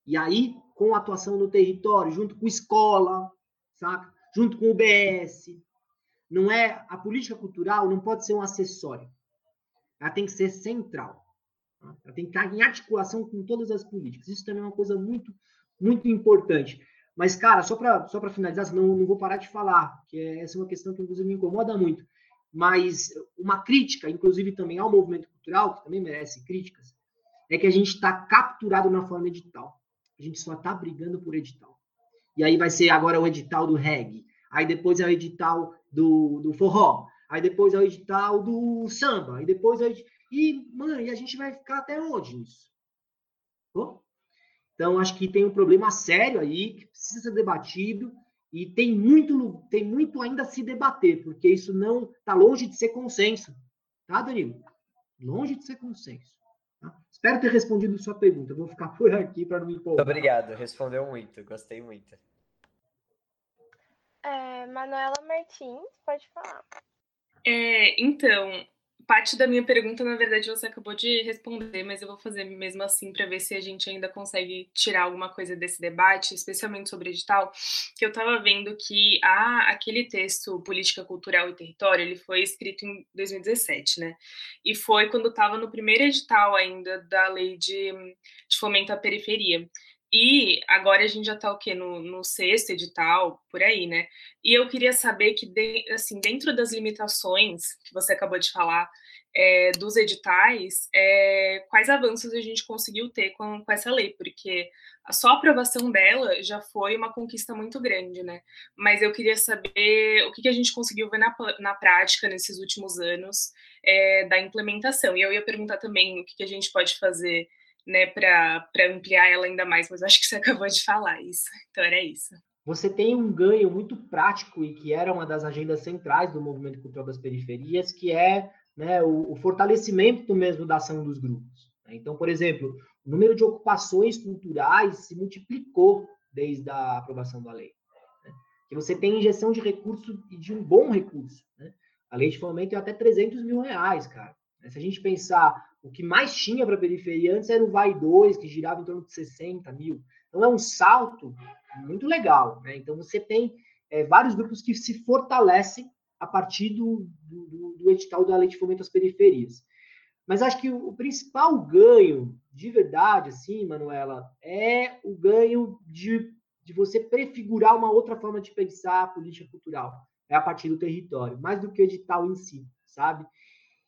E aí, com atuação no território, junto com escola, saca? junto com o BS. Não é a política cultural não pode ser um acessório. Ela tem que ser central. Ela tem que estar em articulação com todas as políticas. Isso também é uma coisa muito muito importante. Mas, cara, só para só finalizar, senão não vou parar de falar, que é, essa é uma questão que, inclusive, me incomoda muito. Mas uma crítica, inclusive, também ao movimento cultural, que também merece críticas, é que a gente está capturado na forma edital. A gente só está brigando por edital. E aí vai ser agora o edital do reggae. Aí depois é o edital do, do forró. Aí depois é o edital do samba. Aí depois é o E, mano, e a gente vai ficar até onde nisso? Oh? Então, acho que tem um problema sério aí, que precisa ser debatido, e tem muito, tem muito ainda a se debater, porque isso não está longe de ser consenso. Tá, Danilo? Longe de ser consenso. Tá? Espero ter respondido sua pergunta. vou ficar por aqui para não me empolgar. Muito obrigado, respondeu muito, gostei muito. É, Manuela Martins, pode falar. É, então, parte da minha pergunta, na verdade, você acabou de responder, mas eu vou fazer mesmo assim para ver se a gente ainda consegue tirar alguma coisa desse debate, especialmente sobre edital, que eu estava vendo que aquele texto Política Cultural e Território, ele foi escrito em 2017, né? E foi quando estava no primeiro edital ainda da lei de, de fomento à periferia. E agora a gente já está o quê? No, no, sexto edital, por aí, né? E eu queria saber que, de, assim, dentro das limitações que você acabou de falar, é, dos editais, é, quais avanços a gente conseguiu ter com, com essa lei, porque a só aprovação dela já foi uma conquista muito grande, né? Mas eu queria saber o que, que a gente conseguiu ver na, na prática nesses últimos anos é, da implementação. E eu ia perguntar também o que, que a gente pode fazer né, para ampliar ela ainda mais, mas acho que você acabou de falar isso. Então era isso. Você tem um ganho muito prático e que era uma das agendas centrais do movimento cultural das periferias, que é né, o, o, fortalecimento mesmo da ação dos grupos. Né? Então, por exemplo, o número de ocupações culturais se multiplicou desde a aprovação da lei. Né? Que você tem injeção de recurso e de um bom recurso. Né? A lei de fomento é até 300 mil reais, cara. Se a gente pensar o que mais tinha para a periferia antes era o Vai 2, que girava em torno de 60 mil. Então é um salto muito legal. Né? Então você tem é, vários grupos que se fortalecem a partir do, do, do, edital da Lei de Fomento às Periferias. Mas acho que o, principal ganho, de verdade, assim, Manuela, é o ganho de, de você prefigurar uma outra forma de pensar a política cultural. É a partir do território, mais do que o edital em si, sabe?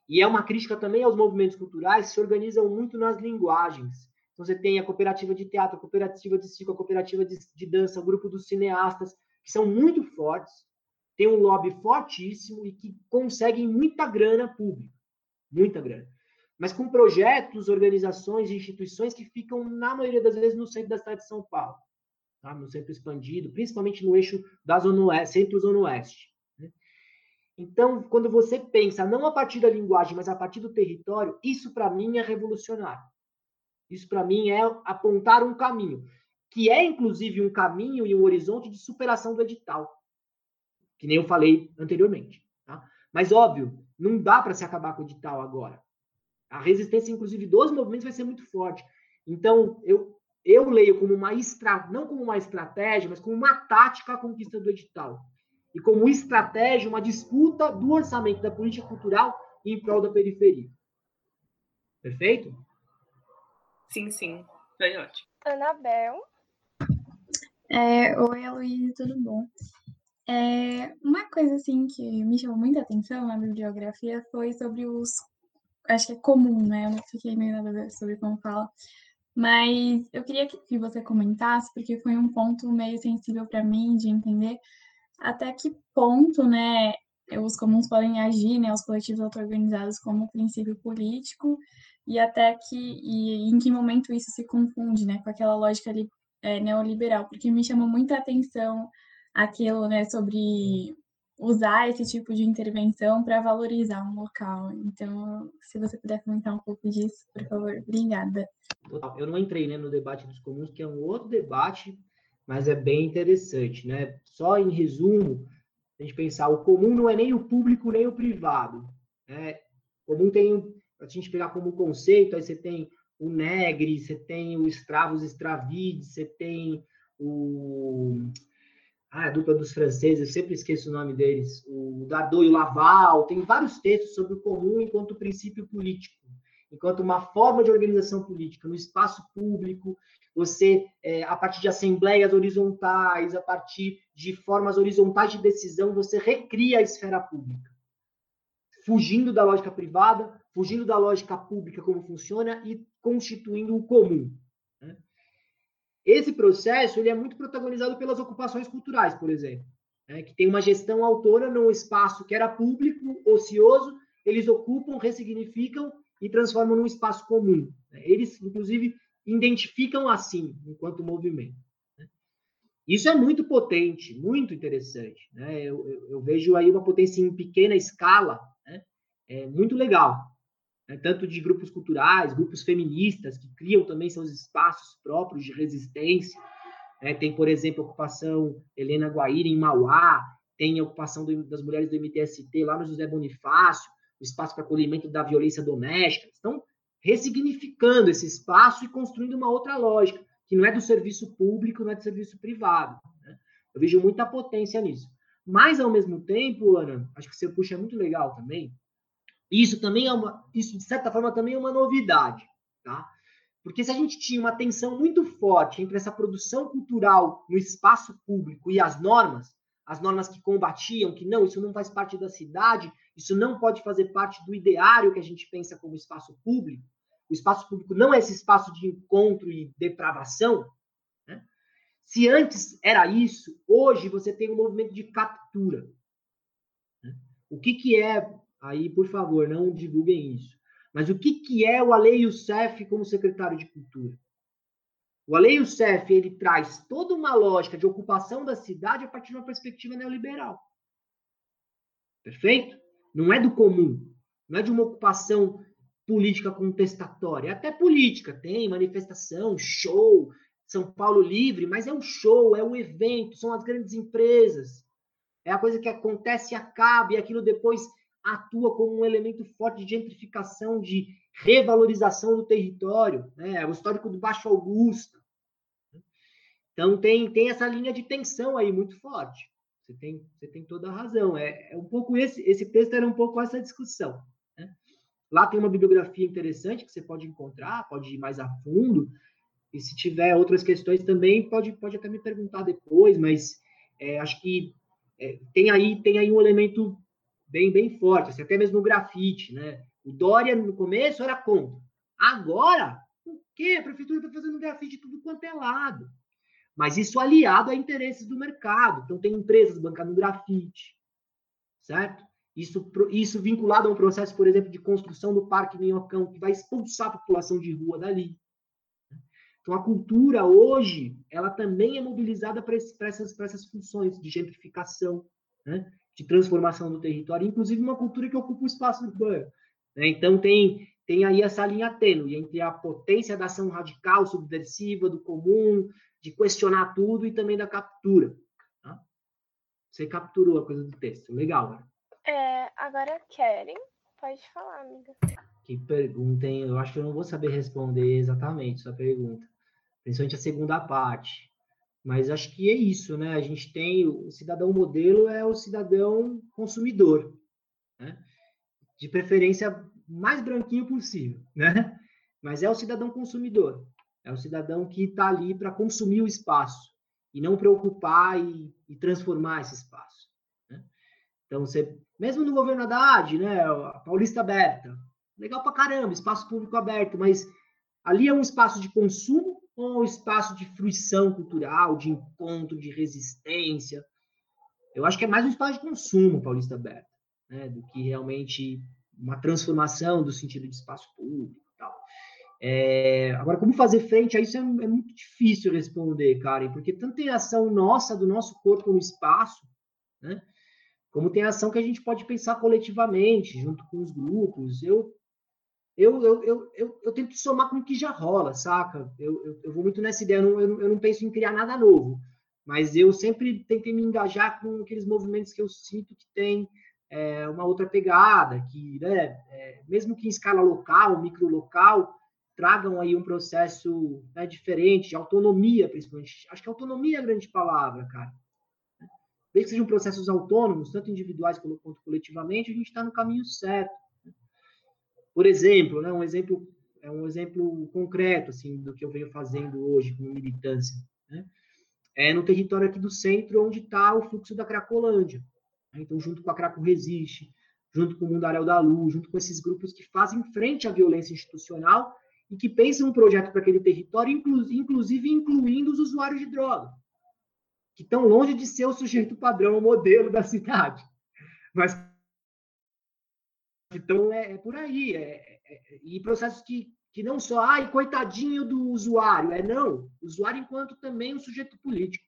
E é uma crítica também aos movimentos culturais que se organizam muito nas linguagens. Então, você tem a cooperativa de teatro, a cooperativa de circo, a cooperativa de, de dança, o grupo dos cineastas, que são muito fortes, têm um lobby fortíssimo e que conseguem muita grana pública. Muita grana. Mas com projetos, organizações, instituições que ficam, na maioria das vezes, no centro da cidade de São Paulo. Tá? No centro expandido, principalmente no eixo da Zona Oeste, centro-zona oeste. Então, quando você pensa não a partir da linguagem, mas a partir do território, isso para mim é revolucionário. Isso para mim é apontar um caminho, que é inclusive um caminho e um horizonte de superação do edital, que nem eu falei anteriormente. Tá? Mas óbvio, não dá para se acabar com o edital agora. A resistência, inclusive, dos movimentos vai ser muito forte. Então, eu, eu leio como uma estra... não como uma estratégia, mas como uma tática à conquista do edital e como estratégia uma disputa do orçamento da política cultural em prol da periferia. Perfeito? Sim, sim. Foi ótimo. Anabel. É, Oi, Aloysio, tudo bom? É, uma coisa assim que me chamou muita atenção na bibliografia foi sobre os. Acho que é comum, né? Eu não fiquei meio nada sobre como fala. Mas eu queria que você comentasse, porque foi um ponto meio sensível para mim de entender até que ponto, né, os comuns podem agir, né, os coletivos auto-organizados como princípio político e até que e em que momento isso se confunde, né, com aquela lógica ali, é, neoliberal, porque me chamou muita atenção aquilo, né, sobre usar esse tipo de intervenção para valorizar um local. Então, se você puder comentar um pouco disso, por favor, obrigada. Eu não entrei né, no debate dos comuns, que é um outro debate mas é bem interessante, né? Só em resumo, a gente pensar, o comum não é nem o público nem o privado, né? O comum tem, a gente pegar como conceito, aí você tem o Negri, você tem o Stravos Stravides, você tem o ah, a dupla dos franceses, eu sempre esqueço o nome deles, o Dardot e o Laval, tem vários textos sobre o comum enquanto princípio político, enquanto uma forma de organização política no espaço público, você, é, a partir de assembleias horizontais, a partir de formas horizontais de decisão, você recria a esfera pública. Fugindo da lógica privada, fugindo da lógica pública como funciona e constituindo o comum. Né? Esse processo ele é muito protagonizado pelas ocupações culturais, por exemplo, né? que tem uma gestão autora num espaço que era público, ocioso, eles ocupam, ressignificam e transformam num espaço comum. Né? Eles, inclusive, identificam assim, enquanto movimento. Né? Isso é muito potente, muito interessante. Né? Eu, eu, eu, vejo aí uma potência em pequena escala, né? é muito legal. Né? Tanto de grupos culturais, grupos feministas, que criam também seus espaços próprios de resistência. É, tem, por exemplo, a ocupação Helena Guaíra em Mauá, tem a ocupação do, das mulheres do MTST lá no José Bonifácio, o espaço para acolhimento da violência doméstica. Estão ressignificando esse espaço e construindo uma outra lógica, que não é do serviço público, não é do serviço privado. Né? Eu vejo muita potência nisso. Mas, ao mesmo tempo, Ana, acho que você puxa muito legal também, isso também é uma, isso de certa forma também é uma novidade, tá? Porque se a gente tinha uma tensão muito forte entre essa produção cultural no espaço público e as normas, as normas que combatiam que não, isso não faz parte da cidade, isso não pode fazer parte do ideário que a gente pensa como espaço público. O espaço público não é esse espaço de encontro e depravação. Né? Se antes era isso, hoje você tem um movimento de captura. Né? O que, que é, aí por favor, não divulguem isso, mas o que, que é o Ale Youssef como secretário de Cultura? O Ale Youssef, ele traz toda uma lógica de ocupação da cidade a partir de uma perspectiva neoliberal. Perfeito? Não é do comum. Não é de uma ocupação política contestatória. Até política, tem manifestação, show, São Paulo livre, mas é um show, é um evento, são as grandes empresas. É a coisa que acontece e acaba, e aquilo depois atua como um elemento forte de gentrificação, de revalorização do território, né? É o histórico do Baixo Augusta. Então tem, tem essa linha de tensão aí muito forte. Você tem, você tem toda a razão. É, é um pouco esse, esse texto era um pouco essa discussão. Lá tem uma bibliografia interessante que você pode encontrar, pode ir mais a fundo. E se tiver outras questões também, pode, pode até me perguntar depois, mas é, acho que é, tem, aí, tem aí um elemento bem, bem forte, assim, até mesmo o grafite, né? O Dória, no começo, era contra. Agora, o quê? A prefeitura está fazendo grafite tudo quanto é lado. Mas isso aliado a interesses do mercado. Então, tem empresas bancando grafite, certo? Isso, isso vinculado a um processo, por exemplo, de construção do Parque Minhocão, que vai expulsar a população de rua dali. Então, a cultura hoje, ela também é mobilizada para essas, essas funções de gentrificação, né? de transformação do território, inclusive uma cultura que ocupa o espaço urbano. Né? Então, tem, tem aí essa linha tênue entre a potência da ação radical, subversiva, do comum, de questionar tudo e também da captura. Tá? Você capturou a coisa do texto, legal. Né? É, agora, Keren, pode falar, amiga. Que pergunta, hein? Eu acho que eu não vou saber responder exatamente sua pergunta, principalmente a segunda parte. Mas acho que é isso, né? A gente tem o cidadão modelo é o cidadão consumidor, né? De preferência mais branquinho possível, né? Mas é o cidadão consumidor, é o cidadão que está ali para consumir o espaço e não preocupar e, e transformar esse espaço. Né? Então, você, mesmo no governo Haddad, né, a Paulista aberta, legal para caramba, espaço público aberto, mas ali é um espaço de consumo ou um espaço de fruição cultural, de encontro, de resistência. Eu acho que é mais um espaço de consumo, Paulista Aberto, né, do que realmente uma transformação do sentido de espaço público e tal. É, agora, como fazer frente a isso é, é, muito difícil responder, Karen, porque tanto tem ação nossa, do nosso corpo no espaço, né, como tem ação que a gente pode pensar coletivamente, junto com os grupos. Eu eu, eu, eu, eu, eu tento somar com o que já rola, saca? Eu, eu, eu vou muito nessa ideia, eu não, eu, eu não penso em criar nada novo, mas eu sempre tentei me engajar com aqueles movimentos que eu sinto que tem é, uma outra pegada, que, né, é, mesmo que em escala local, micro local, tragam aí um processo né, diferente, de autonomia, principalmente. Acho que autonomia é a grande palavra, cara. Desde que sejam processos autônomos, tanto individuais quanto coletivamente, a gente está no caminho certo. Por exemplo, né, um exemplo é um exemplo concreto assim do que eu venho fazendo hoje com militância, né? É no território aqui do centro onde está o fluxo da Cracolândia. Né? Então, junto com a Craco Resiste, junto com o Mundaréu da Luz, junto com esses grupos que fazem frente à violência institucional e que pensam um projeto para aquele território, inclusive incluindo os usuários de droga, que estão longe de ser o sujeito padrão, o modelo da cidade, mas então, é, é por aí. É, é, é, e processos que, que não só, ai, coitadinho do usuário, é não. Usuário enquanto também um sujeito político.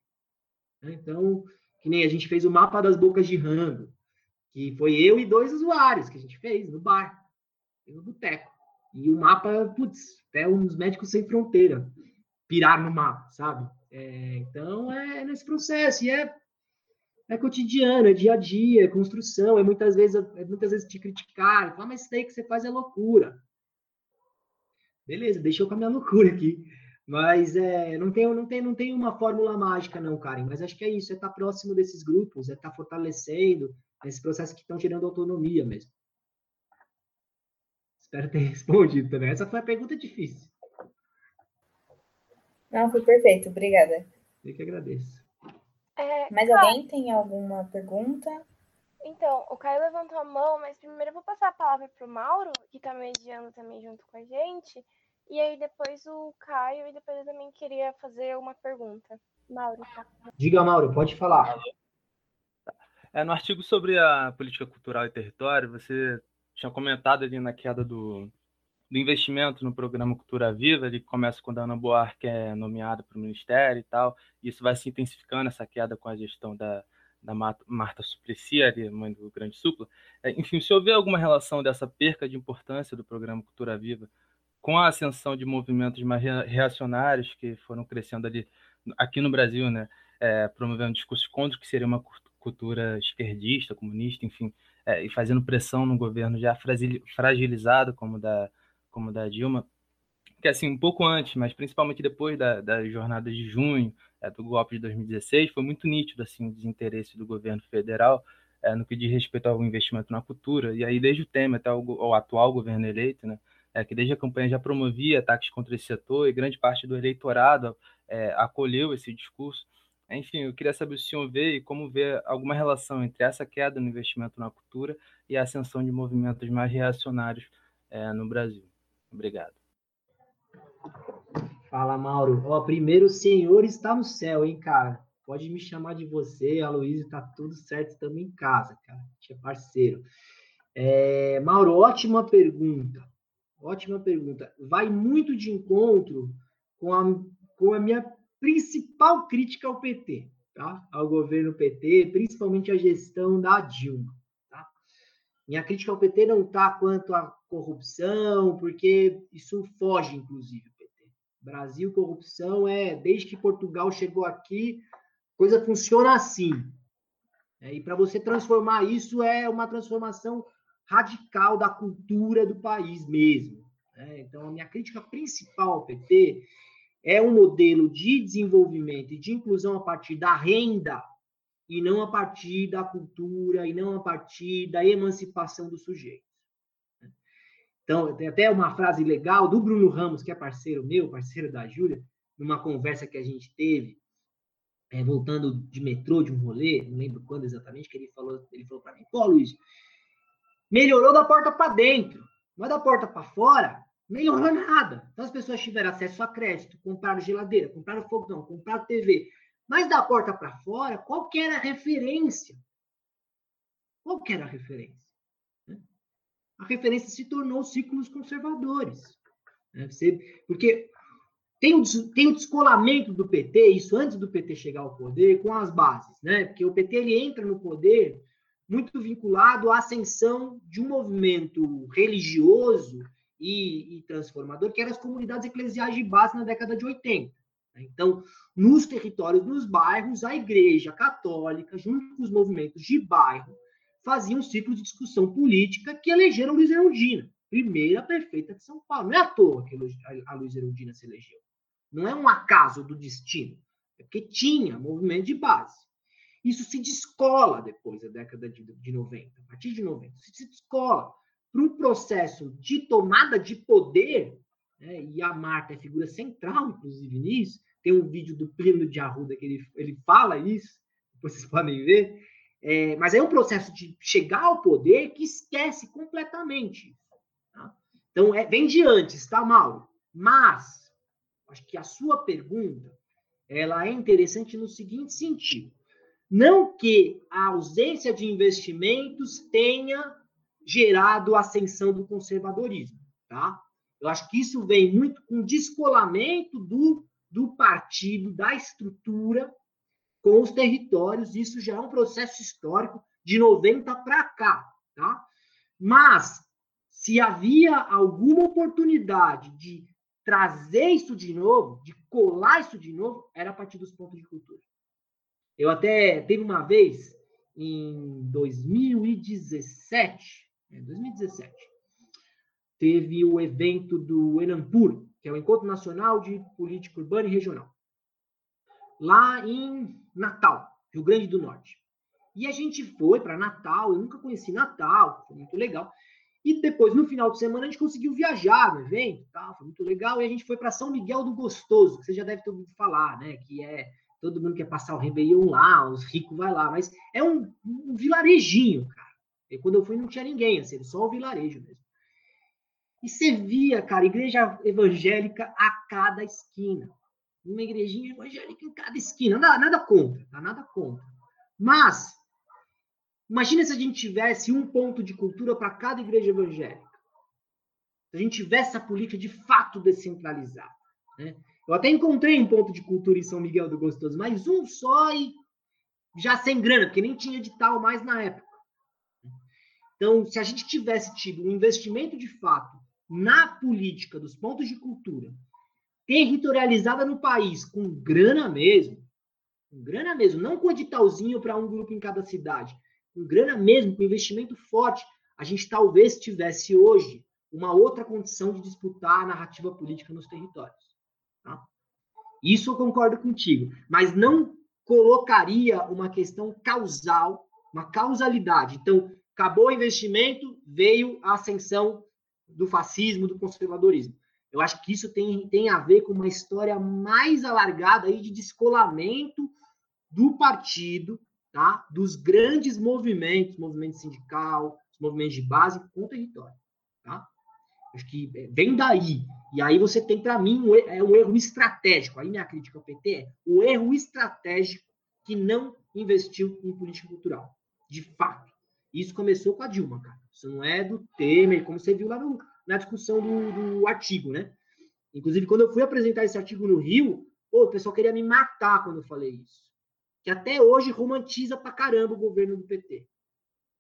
Né? Então, que nem a gente fez o mapa das bocas de rango, que foi eu e dois usuários que a gente fez no bar, no boteco. E o mapa, putz, até uns médicos sem fronteira piraram no mapa, sabe? É, então, é nesse processo, e é, é cotidiano, é dia a dia, é construção, é muitas vezes, é muitas vezes te criticar, falar, mas isso daí que você faz é loucura. Beleza, deixa eu com a minha loucura aqui. Mas é, não, tem, não, tem, não tem uma fórmula mágica, não, Karen. Mas acho que é isso, é estar próximo desses grupos, é estar fortalecendo esse processo que estão gerando autonomia mesmo. Espero ter respondido também. Essa foi a pergunta difícil. Não, foi perfeito, obrigada. Eu que agradeço. É, Mais Caio, alguém tem alguma pergunta? Então, o Caio levantou a mão, mas primeiro eu vou passar a palavra para o Mauro, que está mediando também junto com a gente. E aí depois o Caio, e depois eu também queria fazer uma pergunta. Mauro, tá? Diga, Mauro, pode falar. É, no artigo sobre a política cultural e território, você tinha comentado ali na queda do, do investimento no programa Cultura Viva, ele começa quando a Ana Buarque é nomeada para o Ministério e tal, e isso vai se intensificando, essa queda com a gestão da, da Marta Suplicy, ali, mãe do Grande Supla. É, enfim, se houver alguma relação dessa perca de importância do programa Cultura Viva com a ascensão de movimentos mais reacionários que foram crescendo ali aqui no Brasil, né, é, promovendo discursos contra o que seria uma cultura esquerdista, comunista, enfim, é, e fazendo pressão no governo já fragilizado como da como da Dilma, que assim um pouco antes, mas principalmente depois da, da jornada de junho é, do golpe de 2016, foi muito nítido assim o desinteresse do governo federal é, no que diz respeito ao investimento na cultura e aí desde o Temer até o, o atual governo eleito, né, é, que desde a campanha já promovia ataques contra esse setor e grande parte do eleitorado é, acolheu esse discurso. Enfim, eu queria saber se o senhor vê e como vê alguma relação entre essa queda no investimento na cultura e a ascensão de movimentos mais reacionários é, no Brasil. Obrigado. Fala, Mauro. Ó, primeiro, o senhor está no céu, hein, cara? Pode me chamar de você, a Luísa, tá tudo certo, estamos em casa, cara. Tinha é parceiro. É, Mauro, ótima pergunta. Ótima pergunta. Vai muito de encontro com a, com a minha principal crítica ao PT, tá? Ao governo PT, principalmente a gestão da Dilma? Minha crítica ao PT não tá quanto à corrupção, porque isso foge, inclusive, PT. Brasil, corrupção é desde que Portugal chegou aqui, coisa funciona assim. É, e para você transformar isso é uma transformação radical da cultura do país mesmo. Né? Então, a minha crítica principal ao PT é um modelo de desenvolvimento e de inclusão a partir da renda e não a partir da cultura e não a partir da emancipação do sujeito. Né? Então, tem até uma frase legal do Bruno Ramos, que é parceiro meu, parceiro da Júlia, numa conversa que a gente teve, é, voltando de metrô, de um rolê, não lembro quando exatamente, que ele falou, ele falou para mim, pô, Luiz, melhorou da porta para dentro, mas da porta para fora, melhorou nada. Então as pessoas tiveram acesso a crédito, compraram geladeira, compraram fogão, compraram TV. Mas da porta para fora, qual que era a referência? Qual que era a referência? Né? A referência se tornou ciclos conservadores. Né? Porque tem o, tem o descolamento do PT, isso antes do PT chegar ao poder, com as bases, né? Porque o PT ele entra no poder muito vinculado à ascensão de um movimento religioso e, e transformador, que eram as comunidades eclesiais de base na década de 80. Né? Então, nos territórios, nos bairros, a Igreja Católica, junto com os movimentos de bairro, faziam um ciclo de discussão política que elegeram Luiz Erundina, primeira prefeita de São Paulo. Não é à toa que a Luiz Erundina se elegeu. Não é um acaso do destino. É porque tinha movimento de base. Isso se descola depois da década de, de 90, a partir de 90, se descola para um processo de tomada de poder, né, e a Marta é figura central, inclusive, nisso. Tem um vídeo do Plínio de Arruda que ele, ele fala isso, vocês podem ver. É, mas é um processo de chegar ao poder que esquece completamente. Tá? Então, é, vem de antes, tá, Mauro? Mas, acho que a sua pergunta ela é interessante no seguinte sentido. Não que a ausência de investimentos tenha gerado a ascensão do conservadorismo, tá? Eu acho que isso vem muito com descolamento do, do partido, da estrutura com os territórios. Isso já é um processo histórico de 90 para cá, tá? Mas se havia alguma oportunidade de trazer isso de novo, de colar isso de novo, era a partir dos pontos de cultura. Eu até teve uma vez em 2017, 2017, teve o evento do Enampur, que é o Encontro Nacional de Política Urbana e Regional, lá em Natal, Rio Grande do Norte. E a gente foi para Natal, eu nunca conheci Natal, foi muito legal. E depois, no final de semana, a gente conseguiu viajar no evento, tá? foi muito legal. E a gente foi para São Miguel do Gostoso, que você já deve ter ouvido falar, né? Que é todo mundo quer passar o Réveillon lá, os ricos vai lá, mas é um, um vilarejinho, cara. E quando eu fui não tinha ninguém, assim, só o vilarejo mesmo. E você via, cara, igreja evangélica a cada esquina. Uma igrejinha evangélica em cada esquina. Nada, nada contra, tá? Nada contra. Mas, imagina se a gente tivesse um ponto de cultura para cada igreja evangélica. Se a gente tivesse a política de fato descentralizada. Né? Eu até encontrei um ponto de cultura em São Miguel do Gostoso, mas um só e já sem grana, porque nem tinha edital mais na época. Então, se a gente tivesse tido um investimento de fato na política dos pontos de cultura, territorializada no país, com grana mesmo, com grana mesmo, não com editalzinho para um grupo em cada cidade, com grana mesmo, com investimento forte, a gente talvez tivesse hoje uma outra condição de disputar a narrativa política nos territórios. Tá? Isso eu concordo contigo, mas não colocaria uma questão causal, uma causalidade. Então, acabou o investimento, veio a ascensão do fascismo, do conservadorismo. Eu acho que isso tem, tem a ver com uma história mais alargada aí de descolamento do partido, tá? dos grandes movimentos, movimento sindical, movimentos de base com o território. Tá? Acho que é, vem daí. E aí você tem, para mim, um, é um erro estratégico. Aí minha crítica ao PT é o erro estratégico que não investiu em política cultural. De fato. Isso começou com a Dilma, cara. Isso não é do Temer, como você viu lá no, na discussão do, do, artigo, né? Inclusive, quando eu fui apresentar esse artigo no Rio, pô, o pessoal queria me matar quando eu falei isso. Que até hoje romantiza pra caramba o governo do PT.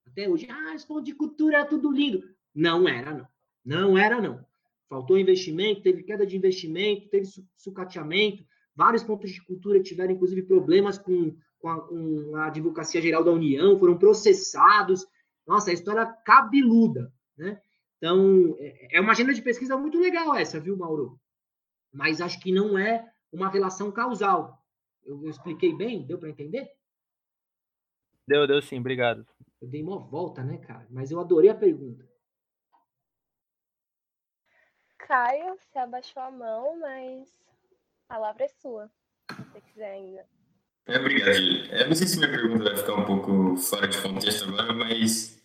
Até hoje, ah, ponto de cultura é tudo lindo. Não era, não. Não era, não. Faltou investimento, teve queda de investimento, teve sucateamento, vários pontos de cultura tiveram, inclusive, problemas com, com, a, com a Advocacia Geral da União, foram processados. Nossa, a história cabeluda, né? Então, é, é uma agenda de pesquisa muito legal essa, viu, Mauro? Mas acho que não é uma relação causal. Eu, eu expliquei bem? Deu para entender? Deu, deu sim, obrigado. Eu dei uma volta, né, cara? Mas eu adorei a pergunta. Caio, você abaixou a mão, mas a palavra é sua, se você quiser ainda. É, obrigado. Eu não sei se minha pergunta vai ficar um pouco fora de contexto agora, mas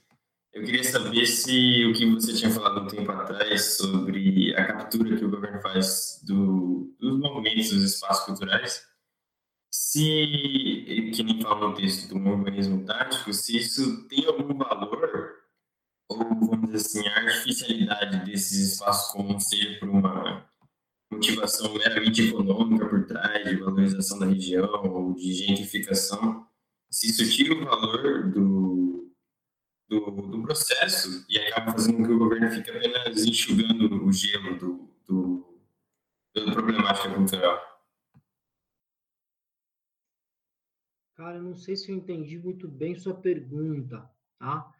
eu queria saber se o que você tinha falado um tempo atrás sobre a captura que o governo faz do, dos movimentos, dos espaços culturais, se, que nem fala no texto do urbanismo tático, se isso tem algum valor ou, vamos dizer assim, a artificialidade desses espaços comuns seja por uma motivação meramente econômica por trás, de valorização da região ou de gentrificação, se isso tira o valor do, do, do processo e acaba fazendo com que o governo fique apenas enxugando o gelo do, do, da problemática cultural. Cara, não sei se eu entendi muito bem sua pergunta, tá?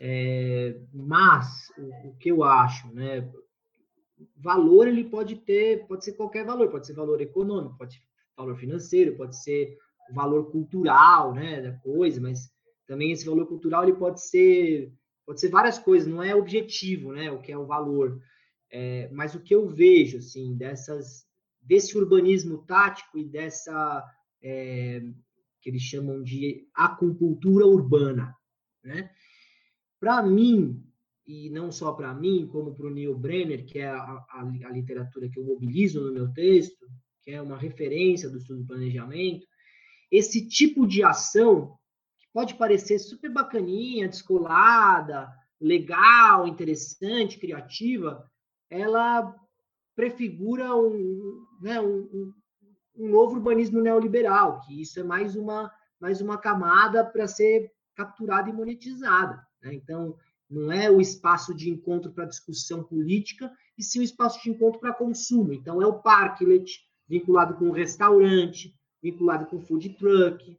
É, mas o, o, que eu acho, né? Valor ele pode ter, pode ser qualquer valor, pode ser valor econômico, pode ser valor financeiro, pode ser valor cultural, né, da coisa, mas também esse valor cultural ele pode ser pode ser várias coisas, não é objetivo, né, o que é o valor. É, mas o que eu vejo assim dessas desse urbanismo tático e dessa é, que eles chamam de acupuntura urbana, né? Para mim, e não só para mim, como para o Neil Brenner, que é a, a, a, literatura que eu mobilizo no meu texto, que é uma referência do estudo do planejamento, esse tipo de ação, que pode parecer super bacaninha, descolada, legal, interessante, criativa, ela prefigura um, né, um, um novo urbanismo neoliberal, que isso é mais uma, mais uma camada para ser capturada e monetizada. Né? Então, Não é o espaço de encontro para discussão política, e sim o espaço de encontro para consumo. Então, é o parklet, vinculado com o restaurante, vinculado com o food truck.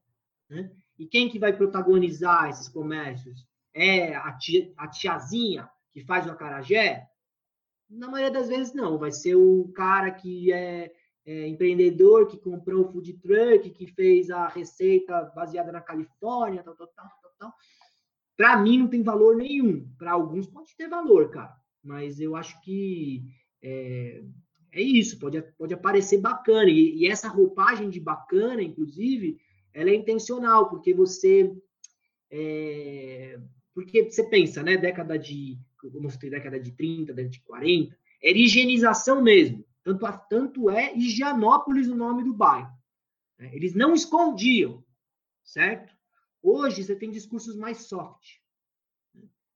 Né? E quem que vai protagonizar esses comércios? É a, tia, a tiazinha que faz o acarajé? Na maioria das vezes, não. Vai ser o cara que é, é empreendedor, que comprou o food truck, que fez a receita baseada na Califórnia, tal, tal, tal, tal, tal. Para mim, não tem valor nenhum. Para alguns pode ter valor, cara. Mas eu acho que é, é isso, pode, pode aparecer bacana. E, e, essa roupagem de bacana, inclusive, ela é intencional, porque você. É, porque você pensa, né? Década de. Como você década de 30, década de 40, era higienização mesmo. Tanto, tanto é Higienópolis o nome do bairro. Eles não escondiam, certo? Hoje você tem discursos mais soft.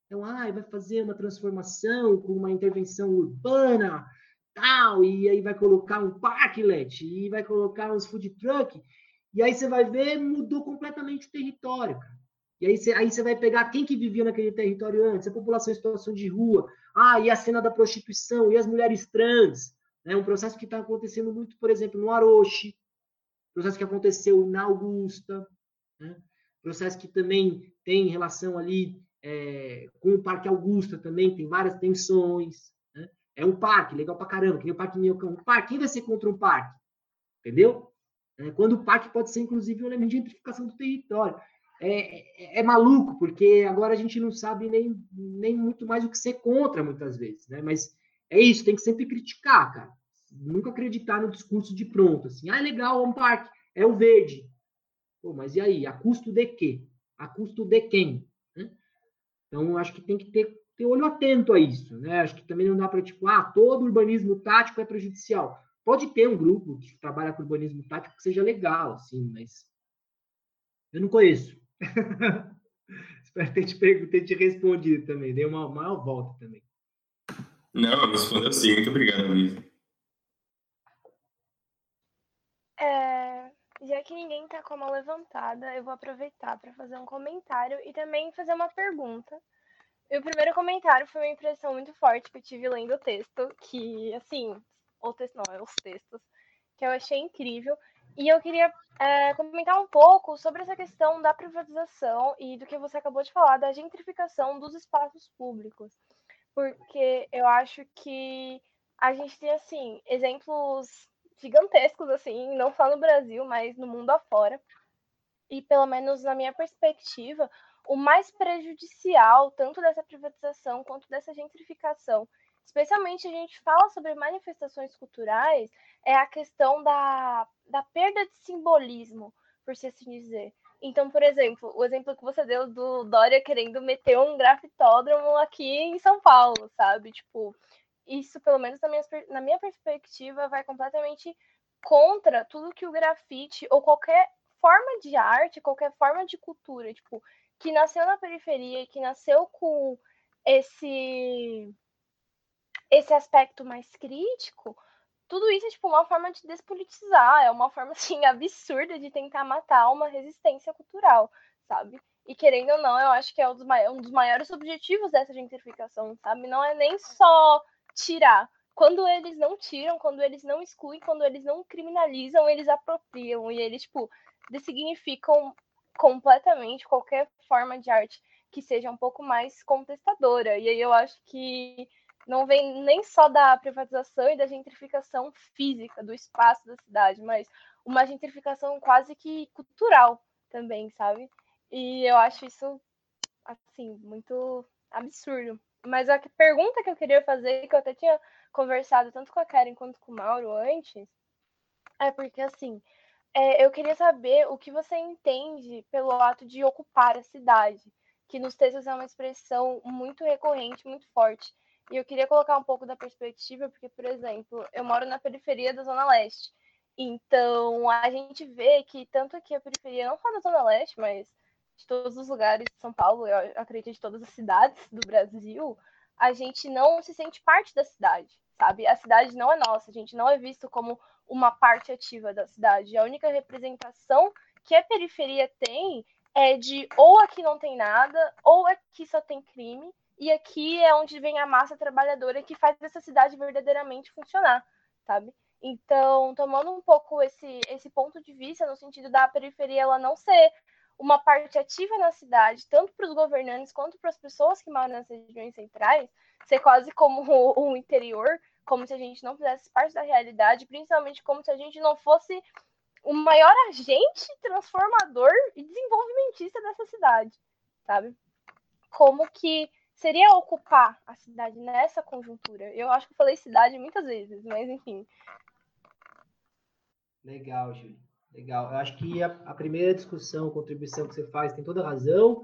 Então, ah, vai fazer uma transformação com uma intervenção urbana, tal, e aí vai colocar um parklet, e vai colocar uns food truck, e aí você vai ver, mudou completamente o território, cara. E aí você, aí você vai pegar quem que vivia naquele território antes, a população em situação de rua, ah, e a cena da prostituição, e as mulheres trans, né? um processo que está acontecendo muito, por exemplo, no Aroche, processo que aconteceu na Augusta, né? Processo que também tem relação ali é, com o Parque Augusta também, tem várias tensões. Né? É um parque, legal pra caramba, que nem o Parque Minhocão. Um parque, quem vai ser contra um parque? Entendeu? É, quando o parque pode ser, inclusive, um elemento de gentrificação do território. É, é, é, maluco, porque agora a gente não sabe nem, nem muito mais o que ser contra, muitas vezes, né? Mas é isso, tem que sempre criticar, cara. Nunca acreditar no discurso de pronto, assim, ah, é legal, é um parque, é o verde. Pô, mas e aí? A custo de quê? A custo de quem? Né? Então, acho que tem que ter, ter olho atento a isso. Né? Acho que também não dá para, tipo, ah, todo urbanismo tático é prejudicial. Pode ter um grupo que trabalha com urbanismo tático que seja legal, assim, mas eu não conheço. Espero ter te, ter te respondido também. Dei uma maior volta também. Não, respondeu sim. Muito obrigado, Luiz. É, já que ninguém tá com a mão levantada, eu vou aproveitar para fazer um comentário e também fazer uma pergunta. E o primeiro comentário foi uma impressão muito forte que eu tive lendo o texto, que, assim, o texto não, é os textos, que eu achei incrível. E eu queria é, comentar um pouco sobre essa questão da privatização e do que você acabou de falar, da gentrificação dos espaços públicos. Porque eu acho que a gente tem, assim, exemplos gigantescos, assim, não só no Brasil, mas no mundo afora. E pelo menos na minha perspectiva, o mais prejudicial, tanto dessa privatização quanto dessa gentrificação, especialmente a gente fala sobre manifestações culturais, é a questão da, da perda de simbolismo, por se assim dizer. Então, por exemplo, o exemplo que você deu do Dória querendo meter um grafitódromo aqui em São Paulo, sabe? Tipo, isso, pelo menos na minha, na minha perspectiva, vai completamente contra tudo que o grafite ou qualquer forma de arte, qualquer forma de cultura, tipo, que nasceu na periferia, que nasceu com esse esse aspecto mais crítico, tudo isso é tipo uma forma de despolitizar, é uma forma assim absurda de tentar matar uma resistência cultural, sabe? E querendo ou não, eu acho que é um dos, maiores objetivos dessa gentrificação, sabe? Não é nem só tirar. Quando eles não tiram, quando eles não excluem, quando eles não criminalizam, eles apropriam e eles, tipo, dessignificam completamente qualquer forma de arte que seja um pouco mais contestadora. E aí eu acho que não vem nem só da privatização e da gentrificação física do espaço da cidade, mas uma gentrificação quase que cultural também, sabe? E eu acho isso, assim, muito absurdo. Mas a pergunta que eu queria fazer, que eu até tinha conversado tanto com a Karen quanto com o Mauro antes, é porque assim, é, eu queria saber o que você entende pelo ato de ocupar a cidade, que nos textos é uma expressão muito recorrente, muito forte. E eu queria colocar um pouco da perspectiva, porque, por exemplo, eu moro na periferia da Zona Leste. Então, a gente vê que tanto aqui a periferia, não só da Zona Leste, mas de todos os lugares de São Paulo, eu acredito de todas as cidades do Brasil, a gente não se sente parte da cidade, sabe? A cidade não é nossa, a gente não é visto como uma parte ativa da cidade. A única representação que a periferia tem é de ou aqui não tem nada, ou aqui só tem crime, e aqui é onde vem a massa trabalhadora que faz essa cidade verdadeiramente funcionar, sabe? Então, tomando um pouco esse, esse ponto de vista, no sentido da periferia ela não ser uma parte ativa na cidade, tanto para os governantes quanto para as pessoas que moram nas regiões centrais, ser quase como o, interior, como se a gente não fizesse parte da realidade, principalmente como se a gente não fosse o maior agente transformador e desenvolvimentista dessa cidade, sabe? Como que seria ocupar a cidade nessa conjuntura? Eu acho que eu falei cidade muitas vezes, mas enfim. Legal, Júlio. Legal. Eu acho que a, a primeira discussão, contribuição que você faz tem toda razão.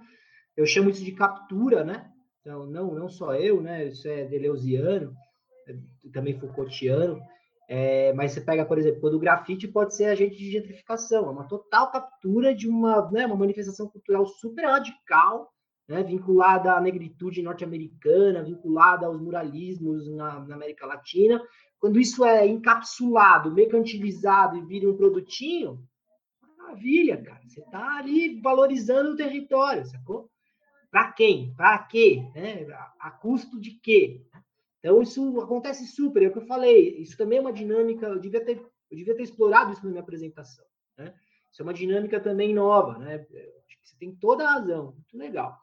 Eu chamo isso de captura, né? Então, não, não só eu, né? Isso é deleuziano, é, também Foucaultiano. É, mas você pega, por exemplo, quando o grafite pode ser agente de gentrificação, é uma total captura de uma, né, uma manifestação cultural super radical, né, vinculada à negritude norte-americana, vinculada aos muralismos na, na, América Latina. Quando isso é encapsulado, mercantilizado e vira um produtinho, maravilha, cara. Você está ali valorizando o território, sacou? Para quem? Para quê? Né? A, custo de quê? Então, isso acontece super, é o que eu falei. Isso também é uma dinâmica, eu devia ter, eu devia ter explorado isso na minha apresentação. Né? Isso é uma dinâmica também nova, né? Acho que você tem toda a razão, muito legal.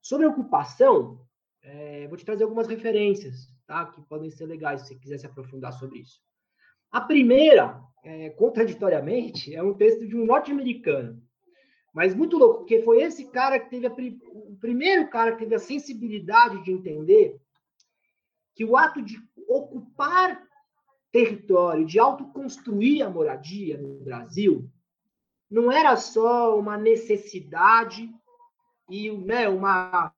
Sobre ocupação, é, vou te trazer algumas referências, tá? Que podem ser legais se você quiser se aprofundar sobre isso. A primeira, é, contraditoriamente, é um texto de um norte-americano, mas muito louco, porque foi esse cara que teve a, o primeiro cara que teve a sensibilidade de entender que o ato de ocupar território, de autoconstruir a moradia no Brasil, não era só uma necessidade e né, uma,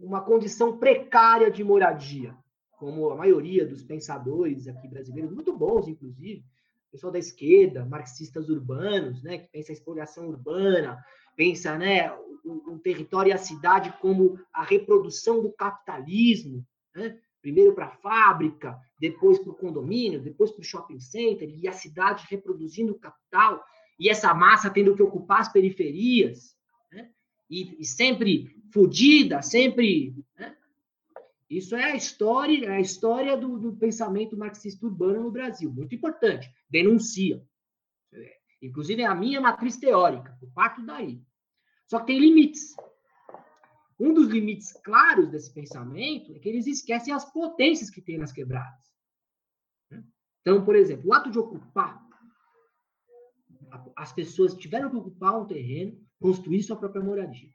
uma condição precária de moradia, como a maioria dos pensadores aqui brasileiros, muito bons, inclusive, pessoal da esquerda, marxistas urbanos, né, que pensa a exploração urbana, pensa né, o, o território e a cidade como a reprodução do capitalismo, né? primeiro para a fábrica, depois para o condomínio, depois para o shopping center, e a cidade reproduzindo o capital, e essa massa tendo que ocupar as periferias? E, e, sempre fodida, sempre. Né? Isso é a história, é a história do, do, pensamento marxista urbano no Brasil, muito importante. Denuncia. Inclusive, é a minha matriz teórica, eu parto daí. Só que tem limites. Um dos limites claros desse pensamento é que eles esquecem as potências que tem nas quebradas. Né? Então, por exemplo, o ato de ocupar, as pessoas tiveram que ocupar um terreno, construir sua própria moradia.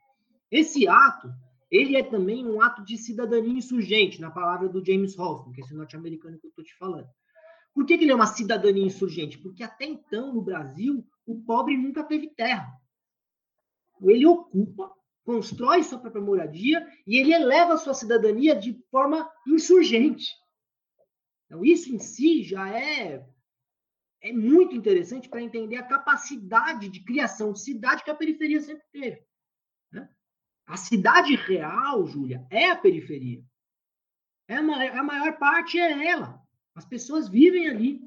Esse ato, ele é também um ato de cidadania insurgente, na palavra do James Hoffman, que é esse norte-americano que eu estou te falando. Por que, que ele é uma cidadania insurgente? Porque até então, no Brasil, o pobre nunca teve terra. Ele ocupa constrói sua própria moradia e ele eleva sua cidadania de forma insurgente. Então, isso em si já é, é muito interessante para entender a capacidade de criação de cidade que a periferia sempre teve. Né? A cidade real, Júlia, é a periferia. É a, maior, a maior parte é ela. As pessoas vivem ali.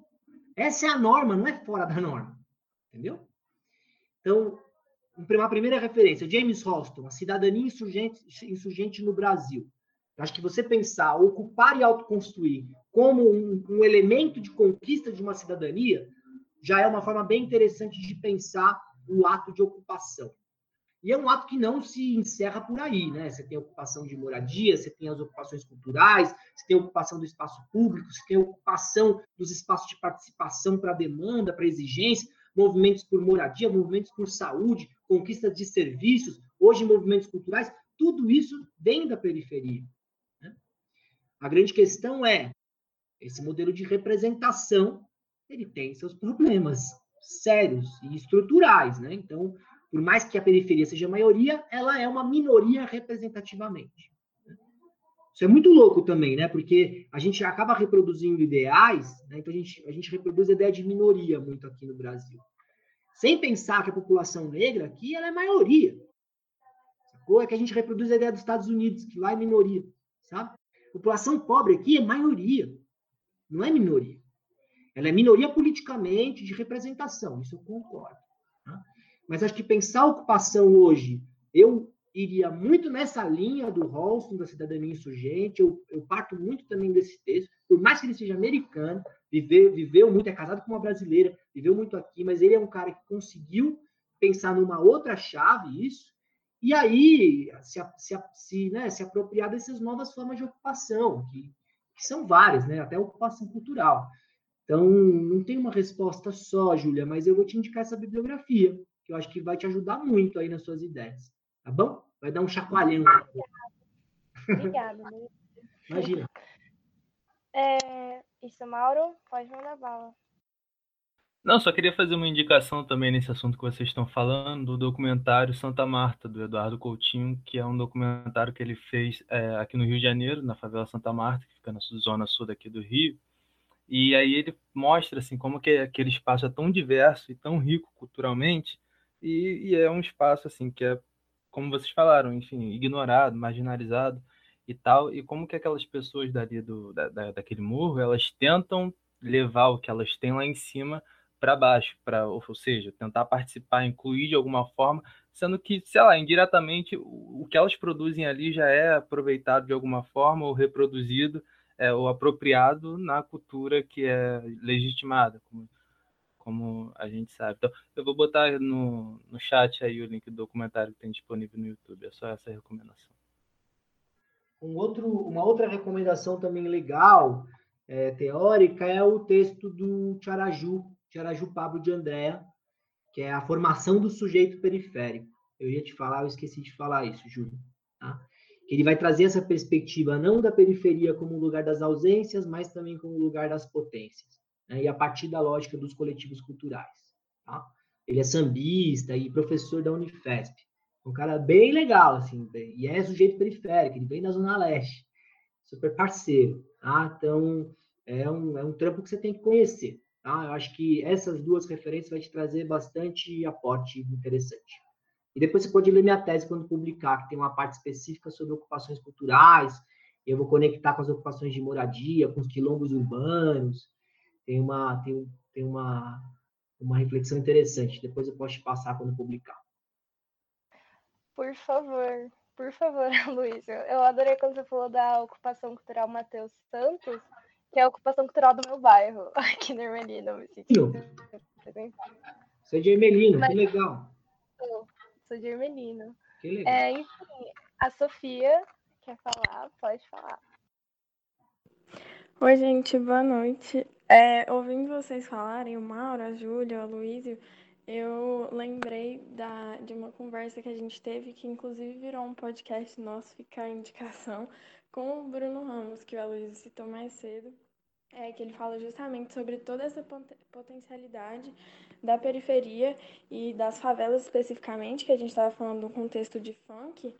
Essa é a norma, não é fora da norma. Entendeu? Então, uma primeira referência, James Hoston, a cidadania insurgente, insurgente no Brasil. Acho que você pensar, ocupar e autoconstruir como um, um, elemento de conquista de uma cidadania, já é uma forma bem interessante de pensar o ato de ocupação. E é um ato que não se encerra por aí, né? Você tem ocupação de moradia, você tem as ocupações culturais, você tem ocupação do espaço público, você tem ocupação dos espaços de participação para demanda, para exigência, movimentos por moradia, movimentos por saúde, conquista de serviços, hoje movimentos culturais, tudo isso vem da periferia. Né? A grande questão é, esse modelo de representação, ele tem seus problemas sérios e estruturais, né? Então, por mais que a periferia seja a maioria, ela é uma minoria representativamente. Né? Isso é muito louco também, né? Porque a gente acaba reproduzindo ideais, né? então a gente, a gente reproduz a ideia de minoria muito aqui no Brasil sem pensar que a população negra aqui ela é maioria. Sacou? É que a gente reproduz a ideia dos Estados Unidos, que lá é minoria, sabe? A população pobre aqui é maioria, não é minoria. Ela é minoria politicamente, de representação, isso eu concordo. Tá? Mas acho que pensar a ocupação hoje, eu iria muito nessa linha do Rolston, da cidadania insurgente. Eu, eu parto muito também desse texto, por mais que ele seja americano, vive, viveu muito, é casado com uma brasileira, viveu muito aqui, mas ele é um cara que conseguiu pensar numa outra chave isso, e aí se, se, se, né, se apropriar dessas novas formas de ocupação, que, que são várias, né, até ocupação cultural. Então, não tem uma resposta só, Júlia, mas eu vou te indicar essa bibliografia, que eu acho que vai te ajudar muito aí nas suas ideias. Tá bom? Vai dar um chacoalhão. Obrigada. Imagina. É, isso, Mauro, pode mandar bala. Não, só queria fazer uma indicação também nesse assunto que vocês estão falando, do documentário Santa Marta, do Eduardo Coutinho, que é um documentário que ele fez é, aqui no Rio de Janeiro, na favela Santa Marta, que fica na zona sul daqui do Rio. E aí ele mostra assim como que aquele espaço é tão diverso e tão rico culturalmente, e, e é um espaço assim que é, como vocês falaram, enfim, ignorado, marginalizado e tal, e como que aquelas pessoas dali do, da, da, daquele morro, elas tentam levar o que elas têm lá em cima para baixo, para, ou seja, tentar participar, incluir de alguma forma, sendo que, sei lá, indiretamente o, que elas produzem ali já é aproveitado de alguma forma ou reproduzido é, ou apropriado na cultura que é legitimada, como, como a gente sabe. Então, eu vou botar no, no chat aí o link do documentário que tem disponível no YouTube, é só essa recomendação. Um outro, uma outra recomendação também legal, é, teórica, é o texto do Tiaraju, Tiaraju Pablo de Andréa, que é a formação do sujeito periférico. Eu ia te falar, eu esqueci de falar isso, Júlio. Tá? Ele vai trazer essa perspectiva não da periferia como lugar das ausências, mas também como lugar das potências. Né? E a partir da lógica dos coletivos culturais. Tá? Ele é sambista e professor da Unifesp. Um cara bem legal, assim, e é sujeito periférico, ele vem da Zona Leste. Super parceiro. Tá? Então, é um, é um trampo que você tem que conhecer. Tá? Eu acho que essas duas referências vai te trazer bastante aporte interessante. E depois você pode ler minha tese quando publicar, que tem uma parte específica sobre ocupações culturais. Eu vou conectar com as ocupações de moradia, com os quilombos urbanos. Tem uma, tem, tem uma, uma reflexão interessante. Depois eu posso te passar quando publicar. Por favor, por favor, Luiz. Eu adorei quando você falou da ocupação cultural Matheus Santos, que é a ocupação cultural do meu bairro, aqui no Ermelino. Você é de Ermelino, Mas... que legal. Sou, sou de Ermelino. Que legal. É, enfim, a Sofia quer falar, pode falar. Oi, gente, boa noite. É, ouvindo vocês falarem, o Mauro, a Júlia, o Luísio, eu lembrei da, de uma conversa que a gente teve, que inclusive virou um podcast nosso, ficar indicação, com o Bruno Ramos, que o Aloysio citou mais cedo, é que ele fala justamente sobre toda essa potencialidade da periferia e das favelas especificamente, que a gente estava falando no contexto de funk,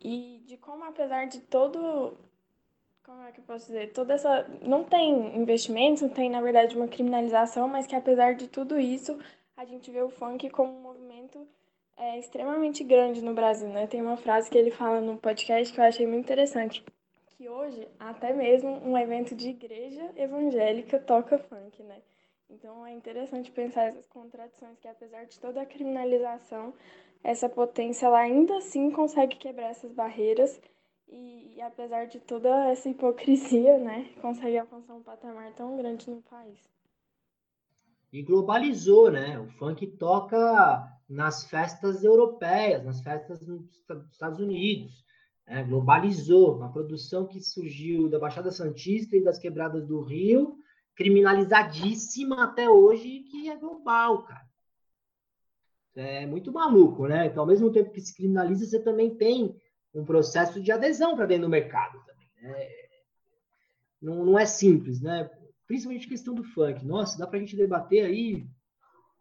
e de como, apesar de todo. Como é que eu posso dizer? Toda essa. Não tem investimentos, não tem, na verdade, uma criminalização, mas que, apesar de tudo isso, a gente vê o funk como um movimento é, extremamente grande no Brasil, né? Tem uma frase que ele fala no podcast que eu achei muito interessante que hoje até mesmo um evento de igreja evangélica toca funk, né? Então é interessante pensar essas contradições que apesar de toda a criminalização, essa potência ela ainda assim consegue quebrar essas barreiras e, e apesar de toda essa hipocrisia, né, consegue alcançar um patamar tão grande no país. E globalizou, né? O funk toca nas festas europeias, nas festas nos Estados Unidos é, globalizou, uma produção que surgiu da Baixada Santista e das quebradas do Rio, criminalizadíssima até hoje, que é global, cara. É muito maluco, né? Então, ao mesmo tempo que se criminaliza, você também tem um processo de adesão para dentro do mercado também. Né? Não, não é simples, né? Principalmente a questão do funk. Nossa, dá para a gente debater aí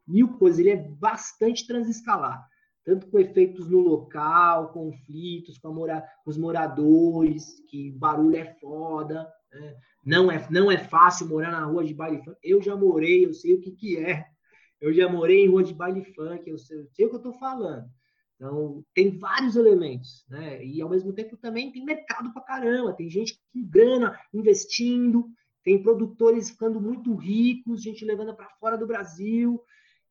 mil coisas. Ele é bastante transescalar tanto com efeitos no local, conflitos com, mora com os moradores, que barulho é foda, né? não, é, não é fácil morar na rua de baile funk. Eu já morei, eu sei o que, que é. Eu já morei em rua de baile funk, eu sei, eu sei o que eu estou falando. Então, tem vários elementos, né? E ao mesmo tempo também tem mercado pra caramba, tem gente com grana investindo, tem produtores ficando muito ricos, gente levando para fora do Brasil.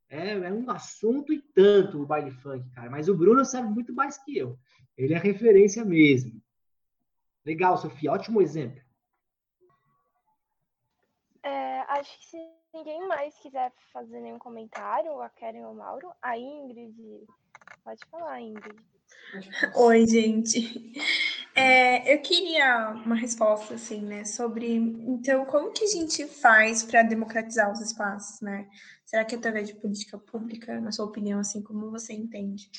É, é um assunto e tanto o baile funk, cara. Mas o Bruno sabe muito mais que eu. Ele é referência mesmo. Legal, Sofia, ótimo exemplo. É, acho que se ninguém mais quiser fazer nenhum comentário, a Karen ou o Mauro, a Ingrid. Pode falar, Ingrid. Oi, gente. É, eu queria uma resposta, assim, né, sobre, então, como que a gente faz para democratizar os espaços, né? Será que é através de política pública, na sua opinião, assim, como você entende?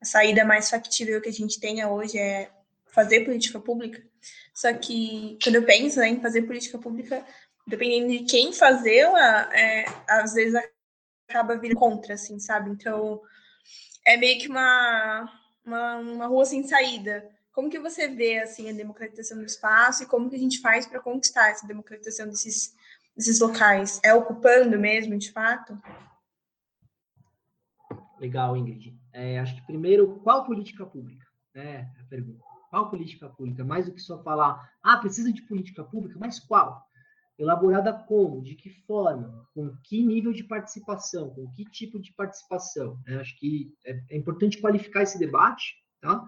A saída mais factível que a gente tenha hoje é fazer política pública, só que quando eu penso né, em fazer política pública, dependendo de quem fazê-la, é, às vezes acaba vindo contra, assim, sabe? Então, é meio que uma, uma, uma rua sem saída. Como que você vê, assim, a democratização do espaço e como que a gente faz para conquistar essa democratização desses, desses locais? É ocupando mesmo, de fato? Legal, Ingrid. É, acho que primeiro, qual política pública? É a pergunta. Qual política pública? Mais do que só falar, ah, precisa de política pública, mas qual? elaborada como, de que forma, com que nível de participação, com que tipo de participação. Né? Acho que é, é, importante qualificar esse debate, tá?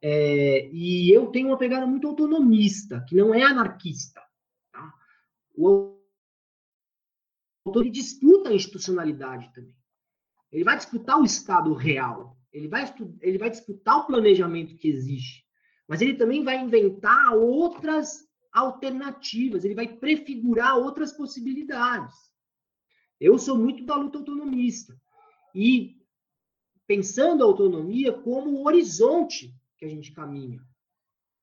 É, e eu tenho uma pegada muito autonomista, que não é anarquista. Tá? O autor ele disputa a institucionalidade também. Ele vai disputar o Estado real. Ele vai, ele vai disputar o planejamento que existe. Mas ele também vai inventar outras alternativas, ele vai prefigurar outras possibilidades. Eu sou muito da luta autonomista. E pensando a autonomia como o horizonte que a gente caminha.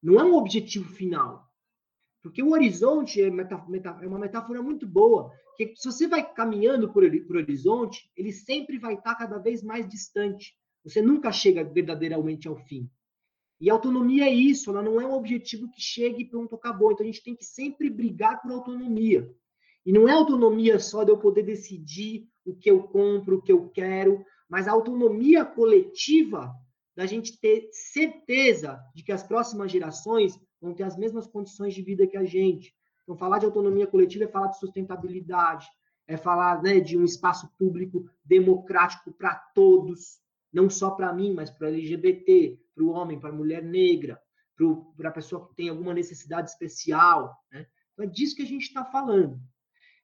Não é um objetivo final. Porque o horizonte é, é uma metáfora muito boa, que se você vai caminhando por, por horizonte, ele sempre vai estar cada vez mais distante. Você nunca chega verdadeiramente ao fim. E autonomia é isso, ela não é um objetivo que chegue e pronto, acabou. Então a gente tem que sempre brigar por autonomia. E não é autonomia só de eu poder decidir o que eu compro, o que eu quero, mas a autonomia coletiva da gente ter certeza de que as próximas gerações vão ter as mesmas condições de vida que a gente. Então, falar de autonomia coletiva é falar de sustentabilidade, é falar né, de um espaço público democrático para todos, não só para mim, mas para LGBT, para o homem, para a mulher negra, para a pessoa que tem alguma necessidade especial. Né? Então, é disso que a gente está falando.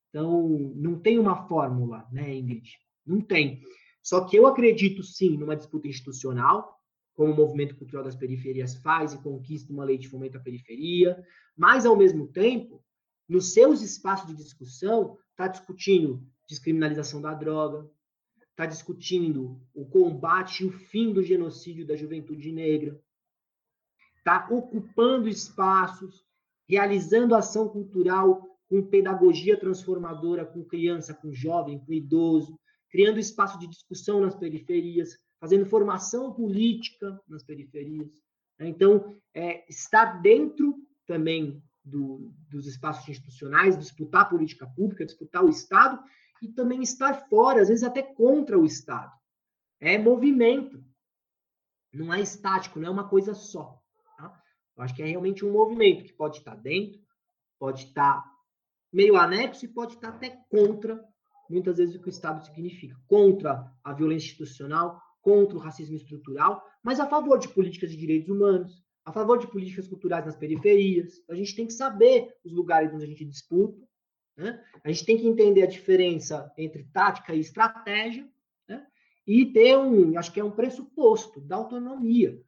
Então, não tem uma fórmula, né, Ingrid? Não tem. Só que eu acredito, sim, numa disputa institucional, como o Movimento Cultural das Periferias faz e conquista uma lei de fomento à periferia, mas, ao mesmo tempo, nos seus espaços de discussão, está discutindo descriminalização da droga, está discutindo o combate e o fim do genocídio da juventude negra, está ocupando espaços, realizando ação cultural com pedagogia transformadora com criança, com jovem, com idoso, criando espaço de discussão nas periferias, fazendo formação política nas periferias. Né? Então, é, estar dentro também do, dos espaços institucionais, disputar política pública, disputar o Estado e também estar fora, às vezes até contra o Estado. É movimento. Não é estático, não é uma coisa só. Tá? Eu acho que é realmente um movimento que pode estar dentro, pode estar meio anexo e pode estar até contra, muitas vezes, o que o Estado significa. Contra a violência institucional, contra o racismo estrutural, mas a favor de políticas de direitos humanos, a favor de políticas culturais nas periferias. A gente tem que saber os lugares onde a gente disputa né? A gente tem que entender a diferença entre tática e estratégia né? e ter um, acho que é um pressuposto da autonomia.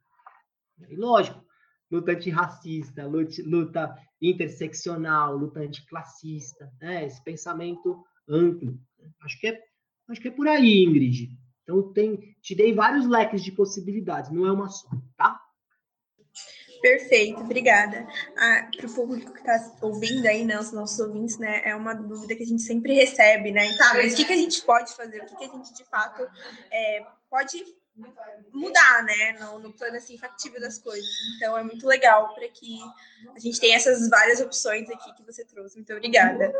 E lógico, luta antirracista, luta, interseccional, luta anticlassista, né? esse pensamento amplo. Acho que, é, acho que é por aí, Ingrid. Então, tem, te dei vários leques de possibilidades, não é uma só, tá? Perfeito, obrigada. Ah, Para o público que está ouvindo aí, né, os nossos ouvintes, né, é uma dúvida que a gente sempre recebe, né? Tá, mas o que, que a gente pode fazer? O que, que a gente, de fato, é, pode mudar, né, no, no, plano, assim, factível das coisas. Então, é muito legal para que a gente tenha essas várias opções aqui que você trouxe. Muito obrigada.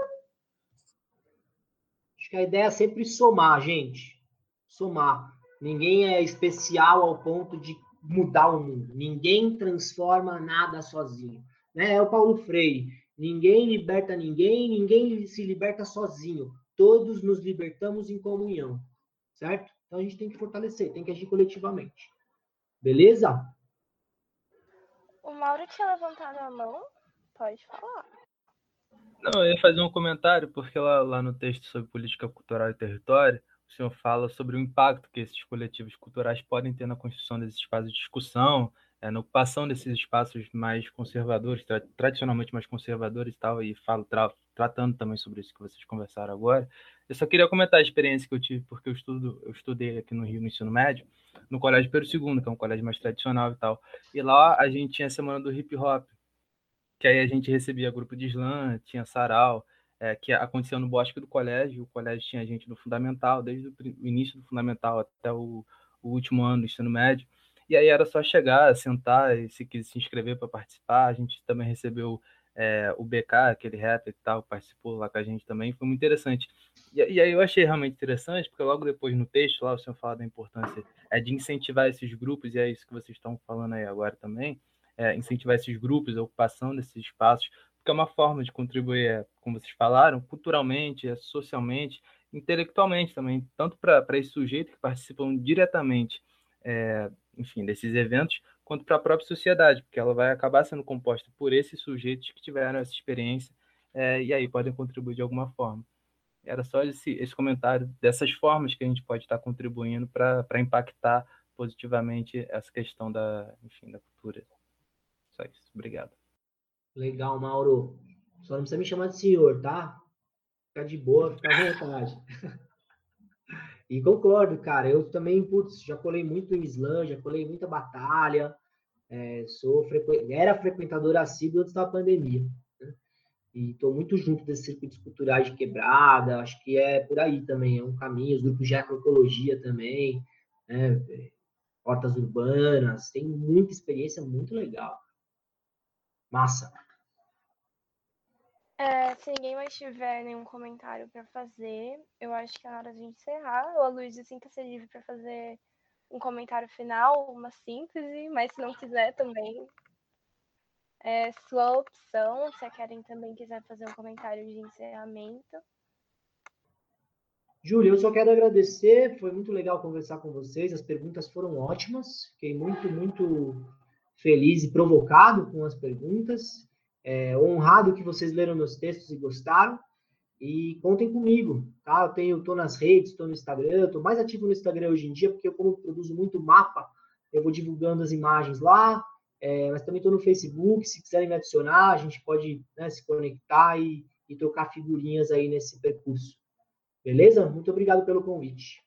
Acho que a ideia é sempre somar, gente. Somar. Ninguém é especial ao ponto de mudar o mundo. Ninguém transforma nada sozinho. Né? É o Paulo Freire. Ninguém liberta ninguém, ninguém se liberta sozinho. Todos nos libertamos em comunhão. Certo? Então a gente tem que fortalecer, tem que agir coletivamente. Beleza? O Mauro tinha levantado a mão. Pode falar. Não, eu ia fazer um comentário, porque lá, lá no texto sobre política cultural e território, o senhor fala sobre o impacto que esses coletivos culturais podem ter na construção desses espaços de discussão, é, na ocupação desses espaços mais conservadores, tra tradicionalmente mais conservadores e tal, e falo tra tratando também sobre isso que vocês conversaram agora. Eu só queria comentar a experiência que eu tive, porque eu estudo, eu estudei aqui no Rio no ensino médio, no Colégio Pedro II, que é um colégio mais tradicional e tal. E lá a gente tinha a semana do hip hop, que aí a gente recebia grupo de slam, tinha sarau, é, que acontecia no bosque do colégio. O colégio tinha gente do fundamental, desde o início do fundamental até o, o último ano do ensino médio. E aí era só chegar, sentar e se quis se inscrever para participar. A gente também recebeu é, o BK, aquele rapper e tal, participou lá com a gente também, foi muito interessante. E, e, aí eu achei realmente interessante, porque logo depois no texto, lá o senhor fala da importância é de incentivar esses grupos, e é isso que vocês estão falando aí agora também, é, incentivar esses grupos, a ocupação desses espaços, porque é uma forma de contribuir, é, como vocês falaram, culturalmente, é, socialmente, intelectualmente também, tanto para esses sujeitos que participam diretamente, é, enfim, desses eventos, quanto para a própria sociedade, porque ela vai acabar sendo composta por esses sujeitos que tiveram essa experiência é, e aí podem contribuir de alguma forma. Era só esse, esse comentário dessas formas que a gente pode estar contribuindo para impactar positivamente essa questão da, enfim, da cultura. Só isso. Obrigado. Legal, Mauro. Só não precisa me chamar de senhor, tá? Fica de boa, fica à vontade. E concordo, cara. Eu também, putz, já colei muito em slam, já colei muita batalha. É, sou frequ... Era frequentador assíduo antes da pandemia. Né? E estou muito junto desses circuitos culturais de quebrada. Acho que é por aí também. É um caminho. Os grupos de agroecologia também. Né? Hortas urbanas. Tem muita experiência muito legal. Massa. É, se ninguém mais tiver nenhum comentário para fazer, eu acho que é hora de encerrar. O Luísa sinta-se livre para fazer um comentário final, uma síntese, mas se não quiser também, é sua opção. Se a Karen também quiser fazer um comentário de encerramento. Júlia, eu só quero agradecer, foi muito legal conversar com vocês, as perguntas foram ótimas, fiquei muito, muito feliz e provocado com as perguntas é, honrado que vocês leram meus textos e gostaram. E contem comigo, tá? Eu tenho, tô nas redes, estou no Instagram, estou mais ativo no Instagram hoje em dia, porque eu, como produzo muito mapa, eu vou divulgando as imagens lá, é, mas também estou no Facebook, se quiserem me adicionar, a gente pode né, se conectar e, e trocar figurinhas aí nesse percurso. Beleza? Muito obrigado pelo convite.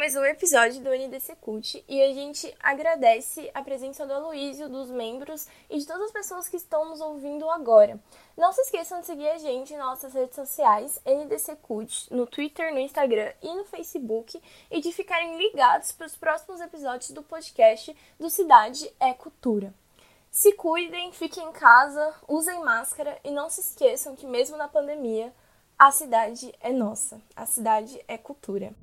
Mais um episódio do NDC Cult e a gente agradece a presença do Aloysio, dos membros e de todas as pessoas que estão nos ouvindo agora. Não se esqueçam de seguir a gente em nossas redes sociais, NDC Cult, no Twitter, no Instagram e no Facebook e de ficarem ligados para os próximos episódios do podcast do Cidade é Cultura. Se cuidem, fiquem em casa, usem máscara e não se esqueçam que mesmo na pandemia, a cidade é nossa, a cidade é cultura.